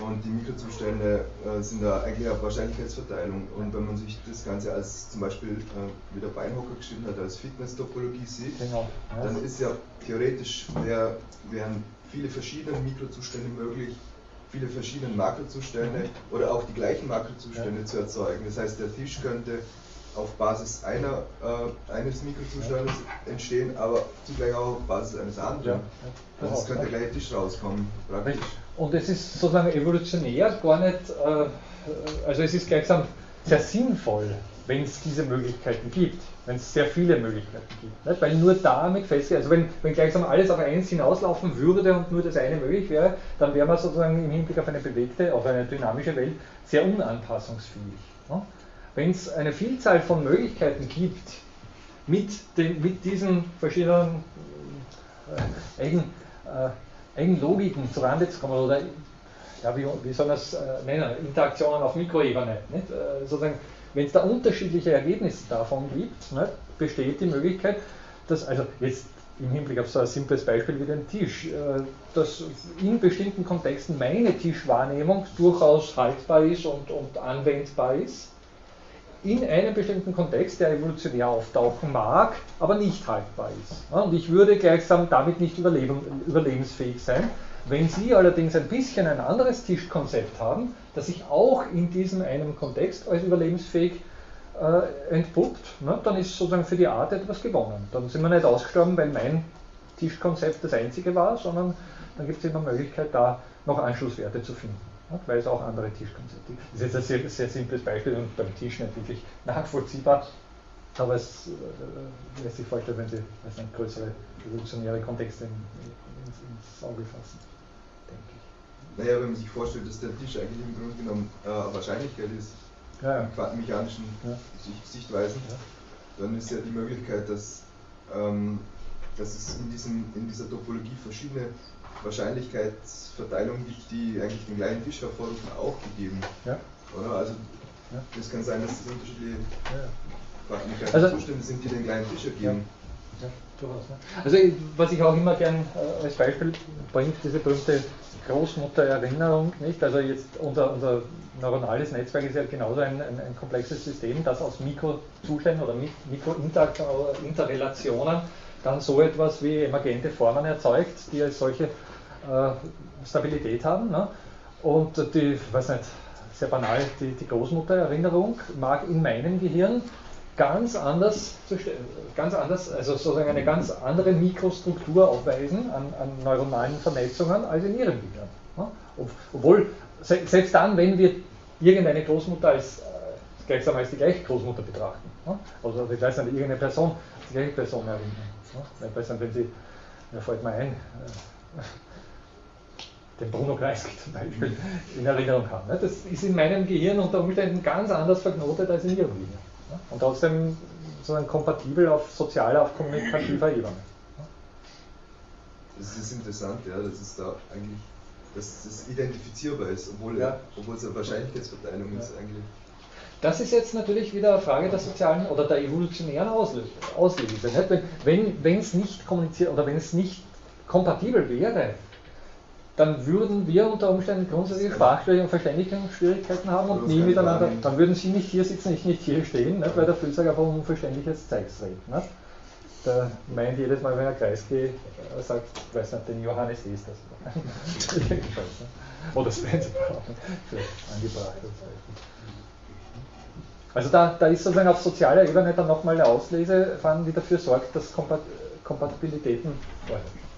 Und die Mikrozustände äh, sind da eigentlich eine Wahrscheinlichkeitsverteilung. Und wenn man sich das Ganze als zum Beispiel, äh, wie der Beinhocker geschrieben hat, als Fitness-Topologie sieht, genau. ja. dann ist ja theoretisch, wär, wären viele verschiedene Mikrozustände möglich, viele verschiedene Makrozustände mhm. oder auch die gleichen Makrozustände ja. zu erzeugen. Das heißt, der Tisch könnte auf Basis einer, äh, eines Mikrozustandes ja. entstehen, aber zugleich auch auf Basis eines anderen. Also es könnte der gleiche Tisch rauskommen, praktisch. Und es ist sozusagen evolutionär gar nicht, äh, also es ist gleichsam sehr sinnvoll, wenn es diese Möglichkeiten gibt, wenn es sehr viele Möglichkeiten gibt. Nicht? Weil nur damit festgeht, also wenn, wenn gleichsam alles auf eins hinauslaufen würde und nur das eine möglich wäre, dann wäre man sozusagen im Hinblick auf eine bewegte, auf eine dynamische Welt sehr unanpassungsfähig. Ne? Wenn es eine Vielzahl von Möglichkeiten gibt, mit, den, mit diesen verschiedenen äh, Eigen, äh, Eigenlogiken zurande zu kommen oder ja, wie, wie soll man es äh, nennen, Interaktionen auf Mikroebene. Nicht? Äh, sozusagen, wenn es da unterschiedliche Ergebnisse davon gibt, nicht, besteht die Möglichkeit, dass, also jetzt im Hinblick auf so ein simples Beispiel wie den Tisch, äh, dass in bestimmten Kontexten meine Tischwahrnehmung durchaus haltbar ist und, und anwendbar ist, in einem bestimmten Kontext, der evolutionär auftauchen mag, aber nicht haltbar ist. Und ich würde gleichsam damit nicht überleben, überlebensfähig sein. Wenn Sie allerdings ein bisschen ein anderes Tischkonzept haben, das sich auch in diesem einen Kontext als überlebensfähig äh, entpuppt, ne, dann ist sozusagen für die Art etwas gewonnen. Dann sind wir nicht ausgestorben, weil mein Tischkonzept das einzige war, sondern dann gibt es immer Möglichkeit, da noch Anschlusswerte zu finden. Weil es auch andere Tischkonzepte gibt. Das ist jetzt ein sehr, sehr simples Beispiel und beim Tisch nicht wirklich nachvollziehbar, aber es äh, lässt sich vorstellen, wenn Sie also größere evolutionäre Kontexte in, ins, ins Auge fassen, denke ich. Naja, wenn man sich vorstellt, dass der Tisch eigentlich im Grunde genommen äh, Wahrscheinlichkeit ist, ja, ja. quantenmechanischen ja. Sichtweisen, dann ist ja die Möglichkeit, dass, ähm, dass es in, diesem, in dieser Topologie verschiedene Wahrscheinlichkeitsverteilungen gibt, die eigentlich den gleichen Tisch hervorrufen, auch gegeben. Ja. Oder? Also es kann sein, dass es unterschiedliche quantenmechanische also, Zustände sind, die den gleichen Tisch ergeben. Ja, durchaus. Ne? Also was ich auch immer gern äh, als Beispiel bringe, diese berühmte Großmuttererinnerung, nicht? Also jetzt unser, unser neuronales Netzwerk ist ja genauso ein, ein, ein komplexes System, das aus Mikrozuständen oder Mikrointerrelationen dann so etwas wie emergente Formen erzeugt, die als solche äh, Stabilität haben. Ne? Und die, weiß nicht, sehr banal, die, die Großmuttererinnerung mag in meinem Gehirn ganz anders, ganz anders, also sozusagen eine ganz andere Mikrostruktur aufweisen an, an neuronalen Vernetzungen als in ihrem Gehirn. Ne? Obwohl, selbst dann, wenn wir irgendeine Großmutter als äh, gleichsam als die gleiche Großmutter betrachten. Ne? Also ich weiß nicht, irgendeine Person die gleiche Person erinnern. Ne? Ich weiß nicht, wenn Sie, mir fällt mal ein, äh, den Bruno Kreisky zum Beispiel in Erinnerung haben. Ne? Das ist in meinem Gehirn unter Umständen ganz anders verknotet als in Ihrem Gehirn. Ne? Und trotzdem sozusagen kompatibel auf sozialer, auf kommunikativer Ebene. Das ist interessant, ja, dass es da eigentlich, dass das identifizierbar ist, obwohl, ja. obwohl es eine Wahrscheinlichkeitsverteilung ja. ist eigentlich. Das ist jetzt natürlich wieder eine Frage der sozialen oder der evolutionären Auslese. Wenn es nicht kommuniziert oder wenn es nicht kompatibel wäre, dann würden wir unter Umständen grundsätzlich Sprachschwierigkeiten und Verständigungsschwierigkeiten haben und nie miteinander. Dann würden Sie nicht hier sitzen, ich nicht hier stehen, nicht, weil der Füllsack einfach um unverständliches Zeugs redet. Nicht? Der meint jedes Mal, wenn er Kreisky sagt, weiß nicht, den Johannes ist das. Oder Spencer angebracht. Also da, da ist sozusagen auf sozialer Ebene dann nochmal eine Auslese die dafür sorgt, dass Kompat Kompatibilitäten vorliegen.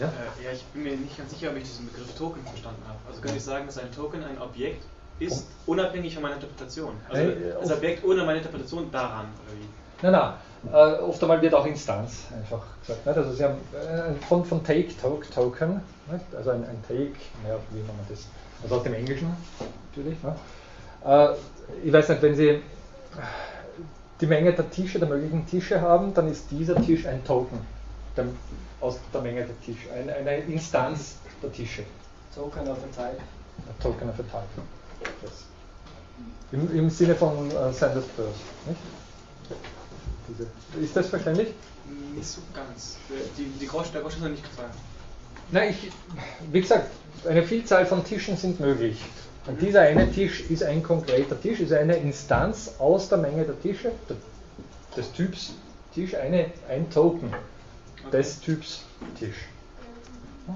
Ja? Äh, ja, ich bin mir nicht ganz sicher, ob ich diesen Begriff Token verstanden habe. Also könnte ich sagen, dass ein Token ein Objekt ist, unabhängig von meiner Interpretation. Also hey, das Objekt ohne meine Interpretation daran, oder wie? Nein, nein. Äh, oft einmal wird auch Instanz einfach gesagt. Nicht? Also Sie haben äh, von, von Take, Toke, Token, nicht? also ein, ein Take, ja, wie nennt man das? Also aus dem Englischen natürlich. Ne? Äh, ich weiß nicht, wenn Sie die Menge der Tische, der möglichen Tische haben, dann ist dieser Tisch ein Token der, aus der Menge der Tische, eine, eine Instanz der Tische. Token of a type. A token of a type. Yes. Im, Im, Sinne von äh, Sanders Peirce. ist das verständlich? Nicht so ganz. Die, die Grosch, der Grosch ist noch nicht gefallen. Nein, ich, wie gesagt, eine Vielzahl von Tischen sind möglich. Und dieser eine Tisch ist ein konkreter Tisch, ist eine Instanz aus der Menge der Tische, des Typs Tisch, eine, ein Token des Typs Tisch.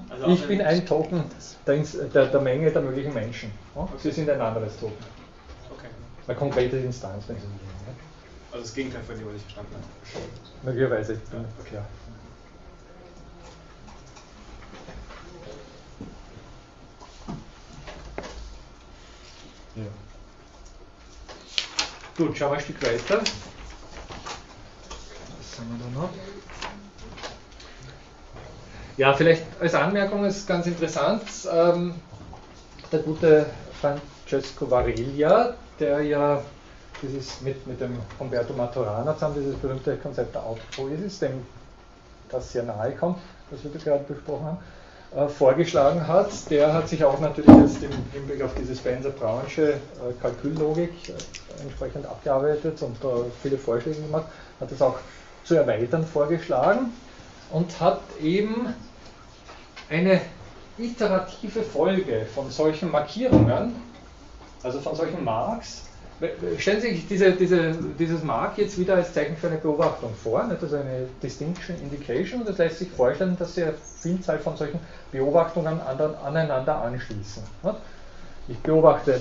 Also ich bin ein Token der, der, der, Menge der möglichen Menschen. Sie sind ein anderes Token. Okay. Eine konkrete Instanz, wenn Sie so wollen. Also das Gegenteil von dem, was ich verstanden habe. Möglicherweise, ja. Okay. Ja. Gut, schauen wir ein Stück weiter. Was haben wir da noch? Ja, vielleicht als Anmerkung ist ganz interessant, ähm, der gute Francesco Variglia, der ja dieses mit, mit dem Umberto Maturana zusammen dieses berühmte Konzept der Autopoiesis, dem das sehr nahe kommt, was wir da gerade besprochen haben, äh, vorgeschlagen hat. Der hat sich auch natürlich jetzt im Hinblick auf diese Spencer-Brownsche äh, Kalküllogik äh, entsprechend abgearbeitet und viele Vorschläge gemacht, hat das auch zu erweitern vorgeschlagen und hat eben eine iterative Folge von solchen Markierungen, also von solchen Marks, Stellen Sie sich diese, diese, dieses Mark jetzt wieder als Zeichen für eine Beobachtung vor, nicht? also eine Distinction Indication, und es lässt sich vorstellen, dass Sie eine Vielzahl von solchen Beobachtungen aneinander anschließen. Nicht? Ich beobachte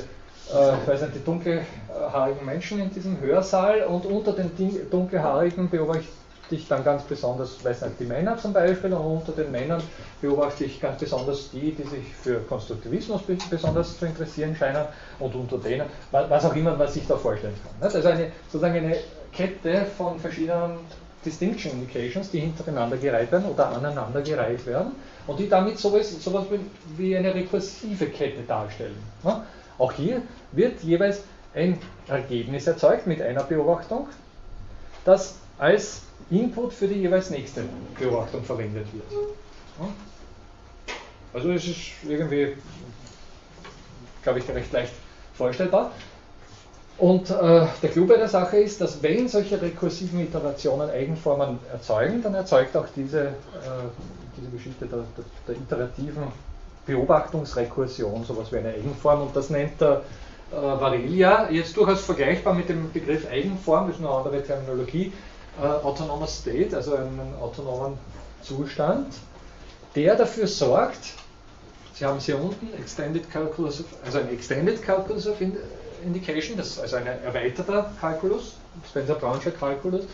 äh, weiß nicht, die dunkelhaarigen Menschen in diesem Hörsaal und unter den dunkelhaarigen beobachte ich dann ganz besonders, weiß nicht, die Männer zum Beispiel und unter den Männern beobachte ich ganz besonders die, die sich für Konstruktivismus besonders zu interessieren scheinen und unter denen, was auch immer man sich da vorstellen kann. Also eine, sozusagen eine Kette von verschiedenen Distinction Indications, die hintereinander gereiht werden oder aneinander gereiht werden und die damit sowas, sowas wie eine rekursive Kette darstellen. Auch hier wird jeweils ein Ergebnis erzeugt mit einer Beobachtung, das als Input für die jeweils nächste Beobachtung verwendet wird. Also es ist irgendwie, glaube ich, recht leicht vorstellbar. Und äh, der Clou bei der Sache ist, dass wenn solche rekursiven Iterationen Eigenformen erzeugen, dann erzeugt auch diese, äh, diese Geschichte der, der, der, iterativen Beobachtungsrekursion sowas wie eine Eigenform und das nennt der äh, Varelia jetzt durchaus vergleichbar mit dem Begriff Eigenform, das ist eine andere Terminologie, äh, autonomer State, also einen autonomen Zustand, der dafür sorgt, Sie haben es hier unten, Extended Calculus also ein Extended Calculus of Indication, das ist also ein erweiterter Kalkulus, Spencer-Brownscher Kalkulus,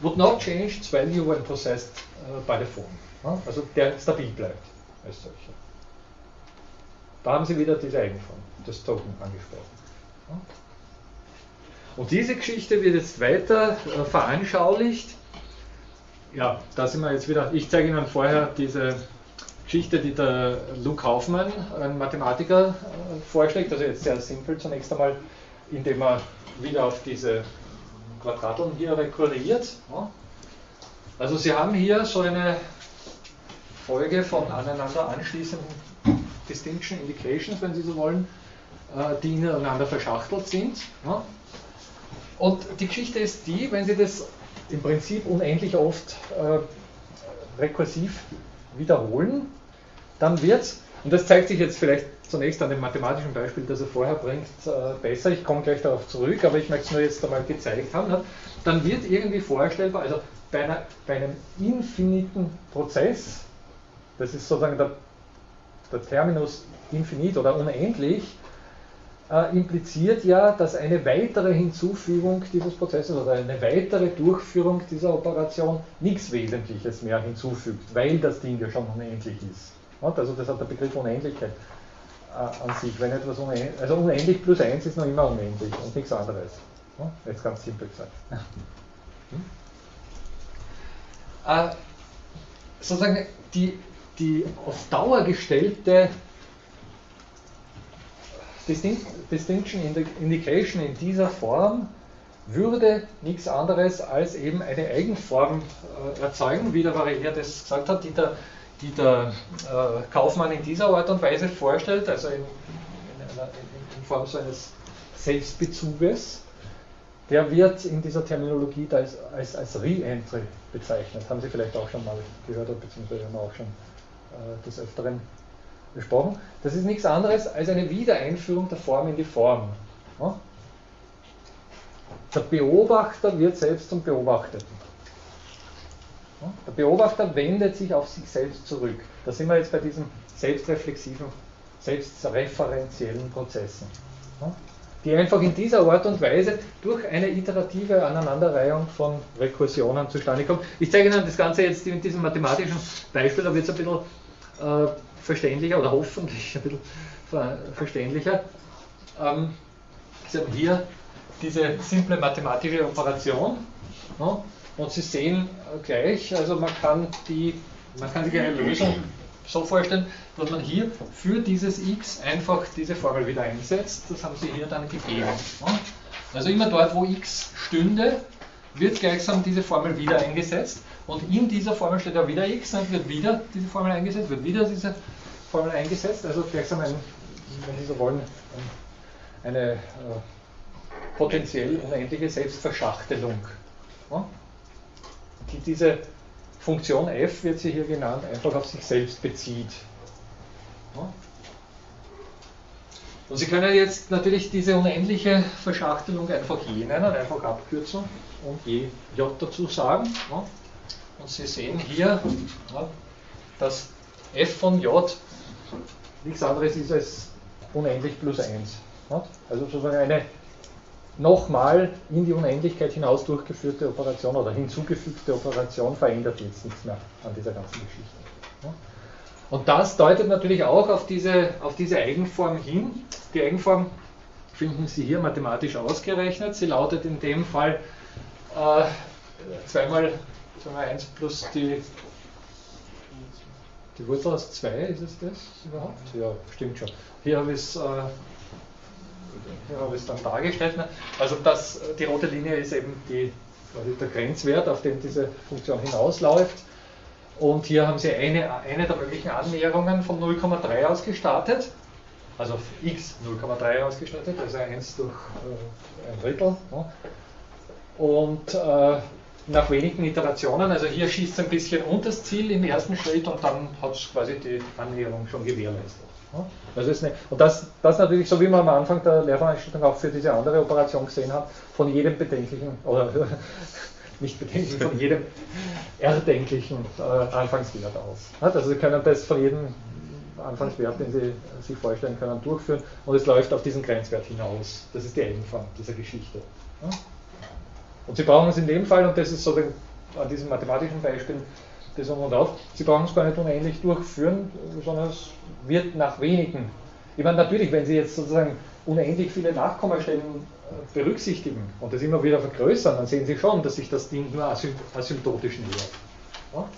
would not change its value when processed uh, by the form. Ja? Also der stabil bleibt als solcher. Da haben Sie wieder diese Eigenform, das Token angesprochen. Ja? Und diese Geschichte wird jetzt weiter äh, veranschaulicht. Ja, da sind wir jetzt wieder. Ich zeige Ihnen vorher diese Geschichte, die der Luke Kaufmann, ein Mathematiker, äh, vorschlägt. Also jetzt sehr simpel zunächst einmal, indem er wieder auf diese Quadrateln hier rekurriert. Also Sie haben hier so eine Folge von aneinander anschließenden Distinction Indications, wenn Sie so wollen, äh, die ineinander verschachtelt sind. Und die Geschichte ist die, wenn Sie das im Prinzip unendlich oft äh, rekursiv wiederholen, dann wird es, und das zeigt sich jetzt vielleicht zunächst an dem mathematischen Beispiel, das er vorher bringt, äh, besser, ich komme gleich darauf zurück, aber ich möchte es nur jetzt einmal gezeigt haben, ne? dann wird irgendwie vorstellbar, also bei, einer, bei einem infiniten Prozess, das ist sozusagen der, der Terminus infinit oder unendlich, äh, impliziert ja, dass eine weitere Hinzufügung dieses Prozesses oder eine weitere Durchführung dieser Operation nichts Wesentliches mehr hinzufügt, weil das Ding ja schon unendlich ist. Also das hat der Begriff Unendlichkeit äh, an sich. Wenn etwas unendlich, also unendlich plus 1 ist noch immer unendlich und nichts anderes. Jetzt ganz simpel gesagt. Hm? Äh, sozusagen die, die auf Dauer gestellte Distinction Indication in dieser Form würde nichts anderes als eben eine Eigenform äh, erzeugen, wie der Varelier das gesagt hat, die der, die der äh, Kaufmann in dieser Art und Weise vorstellt, also in, in, einer, in Form so eines Selbstbezuges. Der wird in dieser Terminologie als, als, als Re-Entry bezeichnet. Haben Sie vielleicht auch schon mal gehört, beziehungsweise haben wir auch schon äh, des Öfteren besprochen. Das ist nichts anderes als eine Wiedereinführung der Form in die Form. Der Beobachter wird selbst zum Beobachteten. Der Beobachter wendet sich auf sich selbst zurück. Da sind wir jetzt bei diesen selbstreflexiven, selbstreferenziellen Prozessen. Die einfach in dieser Art und Weise durch eine iterative Aneinanderreihung von Rekursionen zustande kommen. Ich zeige Ihnen das Ganze jetzt in diesem mathematischen Beispiel, da wird es ein bisschen äh, verständlicher oder hoffentlich ein bisschen verständlicher. Ähm, Sie haben hier diese simple mathematische Operation ne? und Sie sehen gleich, also man kann, die, man kann sich eine Lösung so vorstellen, dass man hier für dieses x einfach diese Formel wieder einsetzt. Das haben Sie hier dann gegeben. Ne? Also immer dort, wo x stünde, wird gleichsam diese Formel wieder eingesetzt. Und in dieser Formel steht ja wieder x, dann wird wieder diese Formel eingesetzt, wird wieder diese Formel eingesetzt, also gleichsam ein, wenn Sie so wollen, eine äh, potenziell unendliche Selbstverschachtelung. Ja? die diese Funktion f, wird sie hier genannt, einfach auf sich selbst bezieht. Und Sie können jetzt natürlich diese unendliche Verschachtelung einfach je nennen, einfach abkürzen und je j dazu sagen. Und Sie sehen hier, dass f von j nichts anderes ist als unendlich plus 1. Also sozusagen eine nochmal in die Unendlichkeit hinaus durchgeführte Operation oder hinzugefügte Operation verändert jetzt nichts mehr an dieser ganzen Geschichte. Und das deutet natürlich auch auf diese, auf diese Eigenform hin. Die Eigenform finden Sie hier mathematisch ausgerechnet. Sie lautet in dem Fall äh, zweimal, zweimal 1 plus die, die Wurzel aus 2, ist es das überhaupt? Ja, stimmt schon. Hier habe ich es äh, hier habe ich es dann dargestellt. Ne? Also das, die rote Linie ist eben die, der Grenzwert, auf den diese Funktion hinausläuft. Und hier haben Sie eine, eine der möglichen Annäherungen von 0,3 aus gestartet. Also x 0,3 ausgestattet, also 1 durch äh, ein Drittel. Ne? Und äh, nach wenigen Iterationen, also hier schießt es ein bisschen unter das Ziel im ersten Schritt und dann hat es quasi die Annäherung schon gewährleistet. Das ist eine, und das, das natürlich, so wie man am Anfang der Lehrveranstaltung auch für diese andere Operation gesehen hat, von jedem bedenklichen, oder nicht bedenklichen, von jedem erdenklichen äh, Anfangswert aus. Also Sie können das von jedem Anfangswert, den Sie sich vorstellen können, durchführen und es läuft auf diesen Grenzwert hinaus. Das ist die Endform dieser Geschichte. Und Sie brauchen es in dem Fall, und das ist so an diesem mathematischen Beispiel das um und auf. Sie brauchen es gar nicht unendlich durchführen, sondern es wird nach wenigen. Ich meine, natürlich, wenn Sie jetzt sozusagen unendlich viele Nachkommastellen berücksichtigen und das immer wieder vergrößern, dann sehen Sie schon, dass sich das Ding nur asymptotisch nähert. Ja?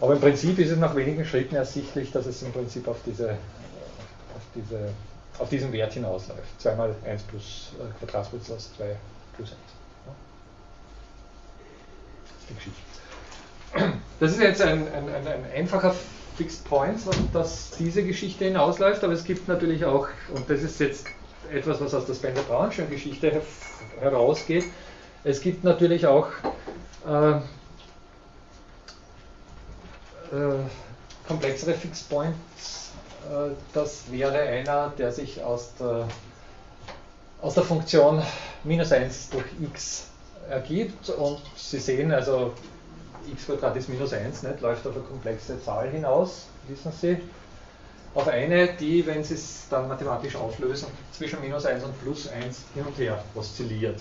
Aber im Prinzip ist es nach wenigen Schritten ersichtlich, dass es im Prinzip auf, diese, auf, diese, auf diesen Wert hinausläuft. 2 mal 1 plus äh, Quadratwurzel aus 2 plus 1. Ja? Das ist die Geschichte. Das ist jetzt ein, ein, ein, ein einfacher Fixed Point, dass diese Geschichte hinausläuft, aber es gibt natürlich auch, und das ist jetzt etwas, was aus der Spencer-Braunschen Geschichte her herausgeht, es gibt natürlich auch äh, äh, komplexere Fixed Points. Äh, das wäre einer, der sich aus der, aus der Funktion minus 1 durch x ergibt und Sie sehen also x ist minus 1, nicht, läuft auf eine komplexe Zahl hinaus, wissen Sie. Auf eine, die, wenn Sie es dann mathematisch auflösen, zwischen minus 1 und plus 1 hin und her oszilliert.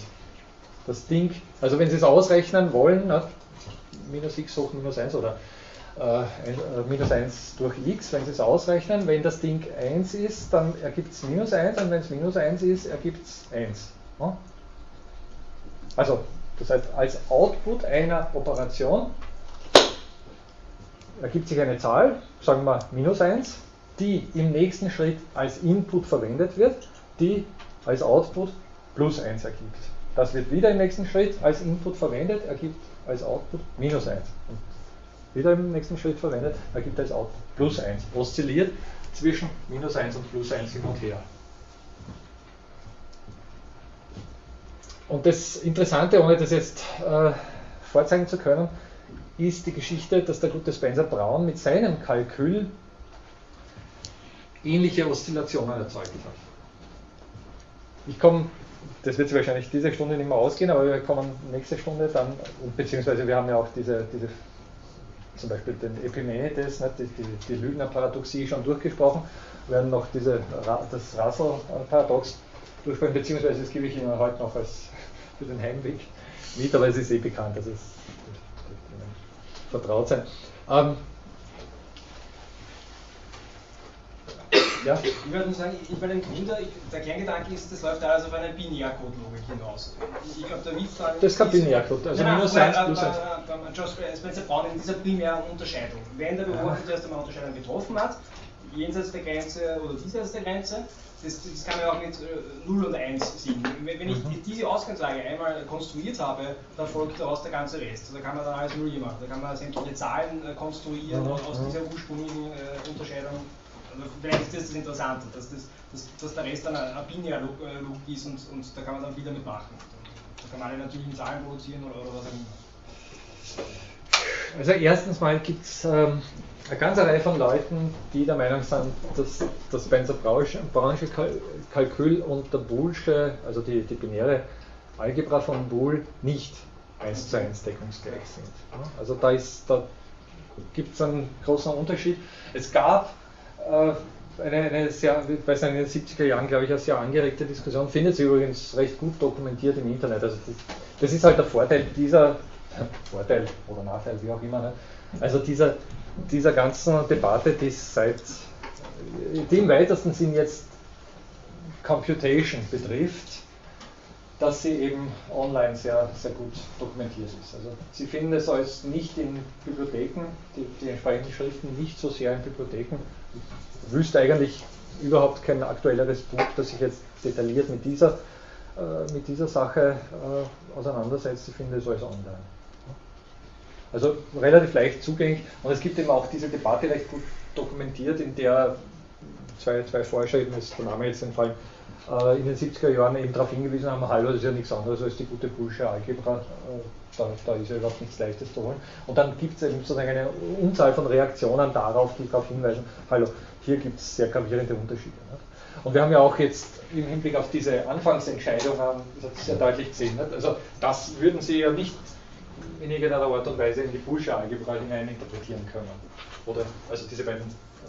Das Ding, also wenn Sie es ausrechnen wollen, nicht, minus x hoch minus 1 oder äh, äh, minus 1 durch x, wenn Sie es ausrechnen, wenn das Ding 1 ist, dann ergibt es minus 1 und wenn es minus 1 ist, ergibt es 1. Ja? Also das heißt, als Output einer Operation ergibt sich eine Zahl, sagen wir minus 1, die im nächsten Schritt als Input verwendet wird, die als Output plus 1 ergibt. Das wird wieder im nächsten Schritt als Input verwendet, ergibt als Output minus 1. Und wieder im nächsten Schritt verwendet, ergibt als Output plus 1. Oszilliert zwischen minus 1 und plus 1 hin und her. Und das Interessante, ohne das jetzt äh, vorzeigen zu können, ist die Geschichte, dass der gute Spencer Braun mit seinem Kalkül ähnliche Oszillationen erzeugt hat. Ich komme, das wird wahrscheinlich diese Stunde nicht mehr ausgehen, aber wir kommen nächste Stunde dann, beziehungsweise wir haben ja auch diese, diese zum Beispiel den Epimenides, nicht, die, die, die Lügner-Paradoxie schon durchgesprochen, werden noch diese, das Russell-Paradox durchsprechen, beziehungsweise das gebe ich Ihnen heute noch als für den Heimweg mit, aber es ist eh bekannt, also es vertraut sein. Ähm, ja? Ich würde nur sagen, ich, Gründer, ich, der Kerngedanke ist, das läuft alles auf eine Binärcode-Logik hinaus. Ich glaube, der Witz Das ist kein Binärcode, also nein, minus 1 plus 1. Josh Spencer Braun in dieser primären Unterscheidung. Wenn der Beobachter erst einmal Unterscheidung getroffen hat, jenseits der Grenze oder diesseits der Grenze, das, das, kann man auch mit äh, 0 und 1 sehen. Wenn ich mhm. diese Ausgangslage einmal konstruiert habe, dann folgt daraus der ganze Rest. Da kann man dann alles Null machen. Da kann man sämtliche Zahlen äh, konstruieren aus dieser ursprünglichen äh, Unterscheidung. Also vielleicht ist das das Interessante, dass, das, dass, dass der Rest dann eine, binäre äh, ist und, und, da kann man dann viel damit machen. Da kann man alle natürlichen Zahlen produzieren oder, oder was auch immer. also erstens mal gibt es ähm, eine ganze Reihe von Leuten, die der Meinung sind, dass das Spencer-Brownsche Kalkül und der Boolsche, also die, die binäre Algebra von Boole, nicht eins zu eins deckungsgleich sind. Also da, da gibt es einen großen Unterschied. Es gab eine, eine sehr, bei in den 70er Jahren, glaube ich, eine sehr angeregte Diskussion, findet sie übrigens recht gut dokumentiert im Internet. Also das, das ist halt der Vorteil dieser, Vorteil oder Nachteil, wie auch immer, ne? also dieser, dieser ganzen Debatte, die seit, die im weitesten Sinn jetzt Computation betrifft, dass sie eben online sehr, sehr gut dokumentiert ist. Also Sie finden es als nicht in Bibliotheken, die, die entsprechenden Schriften nicht so sehr in Bibliotheken. Ich wüsste eigentlich überhaupt kein aktuelleres Buch, das sich jetzt detailliert mit dieser, äh, mit dieser Sache äh, auseinandersetzt. Ich finde es alles online. Also relativ leicht zugänglich und es gibt eben auch diese Debatte recht gut dokumentiert, in der zwei, zwei Forscher, eben ist der Name jetzt entfallen, äh, in den 70er Jahren eben darauf hingewiesen haben, hallo, das ist ja nichts anderes als die gute Bullsche Algebra, äh, da, da, ist ja überhaupt nichts Leichtes zu holen. Und dann gibt es eben sozusagen eine Unzahl von Reaktionen darauf, die darauf hinweisen, hallo, hier gibt es sehr gravierende Unterschiede. Nicht? Und wir haben ja auch jetzt im Hinblick auf diese Anfangsentscheidung sehr deutlich gesehen. Nicht? Also das würden Sie ja nicht in irgendeiner Art und Weise in die Bullsche Algebra hinein interpretieren können. Oder also diese beiden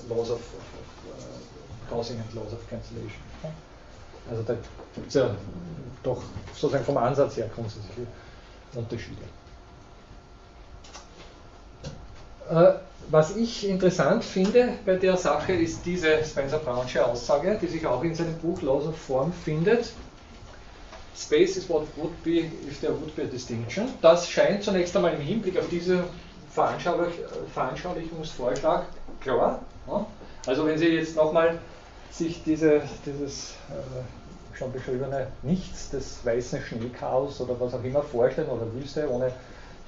Laws of, of uh, Causing and Laws of Cancellation. Also da gibt es ja doch sozusagen vom Ansatz her grundsätzliche Unterschiede. Äh, was ich interessant finde bei der Sache ist diese Spencer-Brownsche Aussage, die sich auch in seinem Buch Laws of Form findet. Space is what would be if there would be a distinction. Das scheint zunächst einmal im Hinblick auf diesen Veranschaulich Veranschaulichungsvorschlag klar. Also wenn Sie jetzt nochmal sich diese, dieses äh, schon beschriebene Nichts des weißen Schneechaos oder was auch immer vorstellen oder Wüste ohne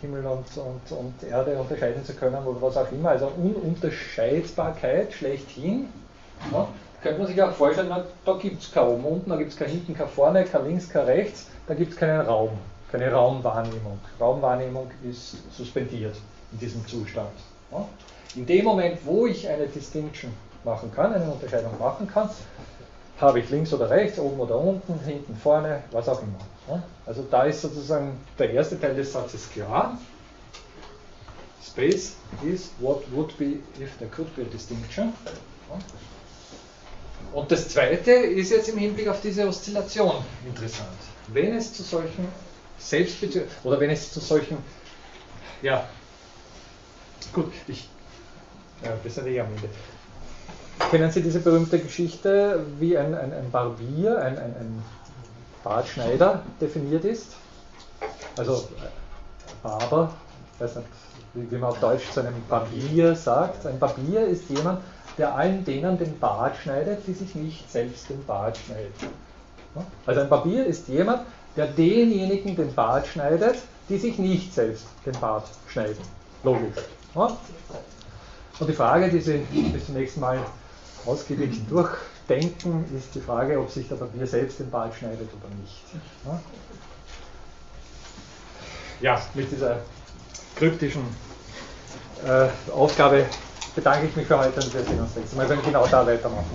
Himmel und, und, und Erde unterscheiden zu können oder was auch immer, also Ununterscheidbarkeit schlechthin, ja, könnte man sich auch vorstellen, na, da gibt es kein oben, unten, da gibt es kein hinten, kein vorne, kein links, kein rechts, da gibt es keinen Raum, keine Raumwahrnehmung. Raumwahrnehmung ist suspendiert in diesem Zustand. Ja. In dem Moment, wo ich eine Distinction machen kann, eine Unterscheidung machen kann, habe ich links oder rechts, oben oder unten, hinten, vorne, was auch immer. Also da ist sozusagen der erste Teil des Satzes klar. Space is what would be if there could be a distinction. Und das zweite ist jetzt im Hinblick auf diese Oszillation interessant. Wenn es zu solchen Selbstbezügen oder wenn es zu solchen, ja, gut, ich, ja, wir sind eh am Ende. Kennen Sie diese berühmte Geschichte, wie ein, ein, ein Barbier, ein, ein, ein Bartschneider definiert ist? Also Barber, weiß nicht, wie, wie man auf Deutsch zu einem Barbier sagt. Ein Barbier ist jemand, der allen denen den Bart schneidet, die sich nicht selbst den Bart schneiden. Also ein Barbier ist jemand, der denjenigen den Bart schneidet, die sich nicht selbst den Bart schneiden. Logisch. Und die Frage, die Sie bis zum nächsten Mal ausgiebig durchdenken, ist die Frage, ob sich der Papier selbst den Bart schneidet oder nicht. Ja, mit dieser kryptischen äh, Aufgabe bedanke ich mich für heute und wir sehen uns nächstes Mal, wir genau da weitermachen.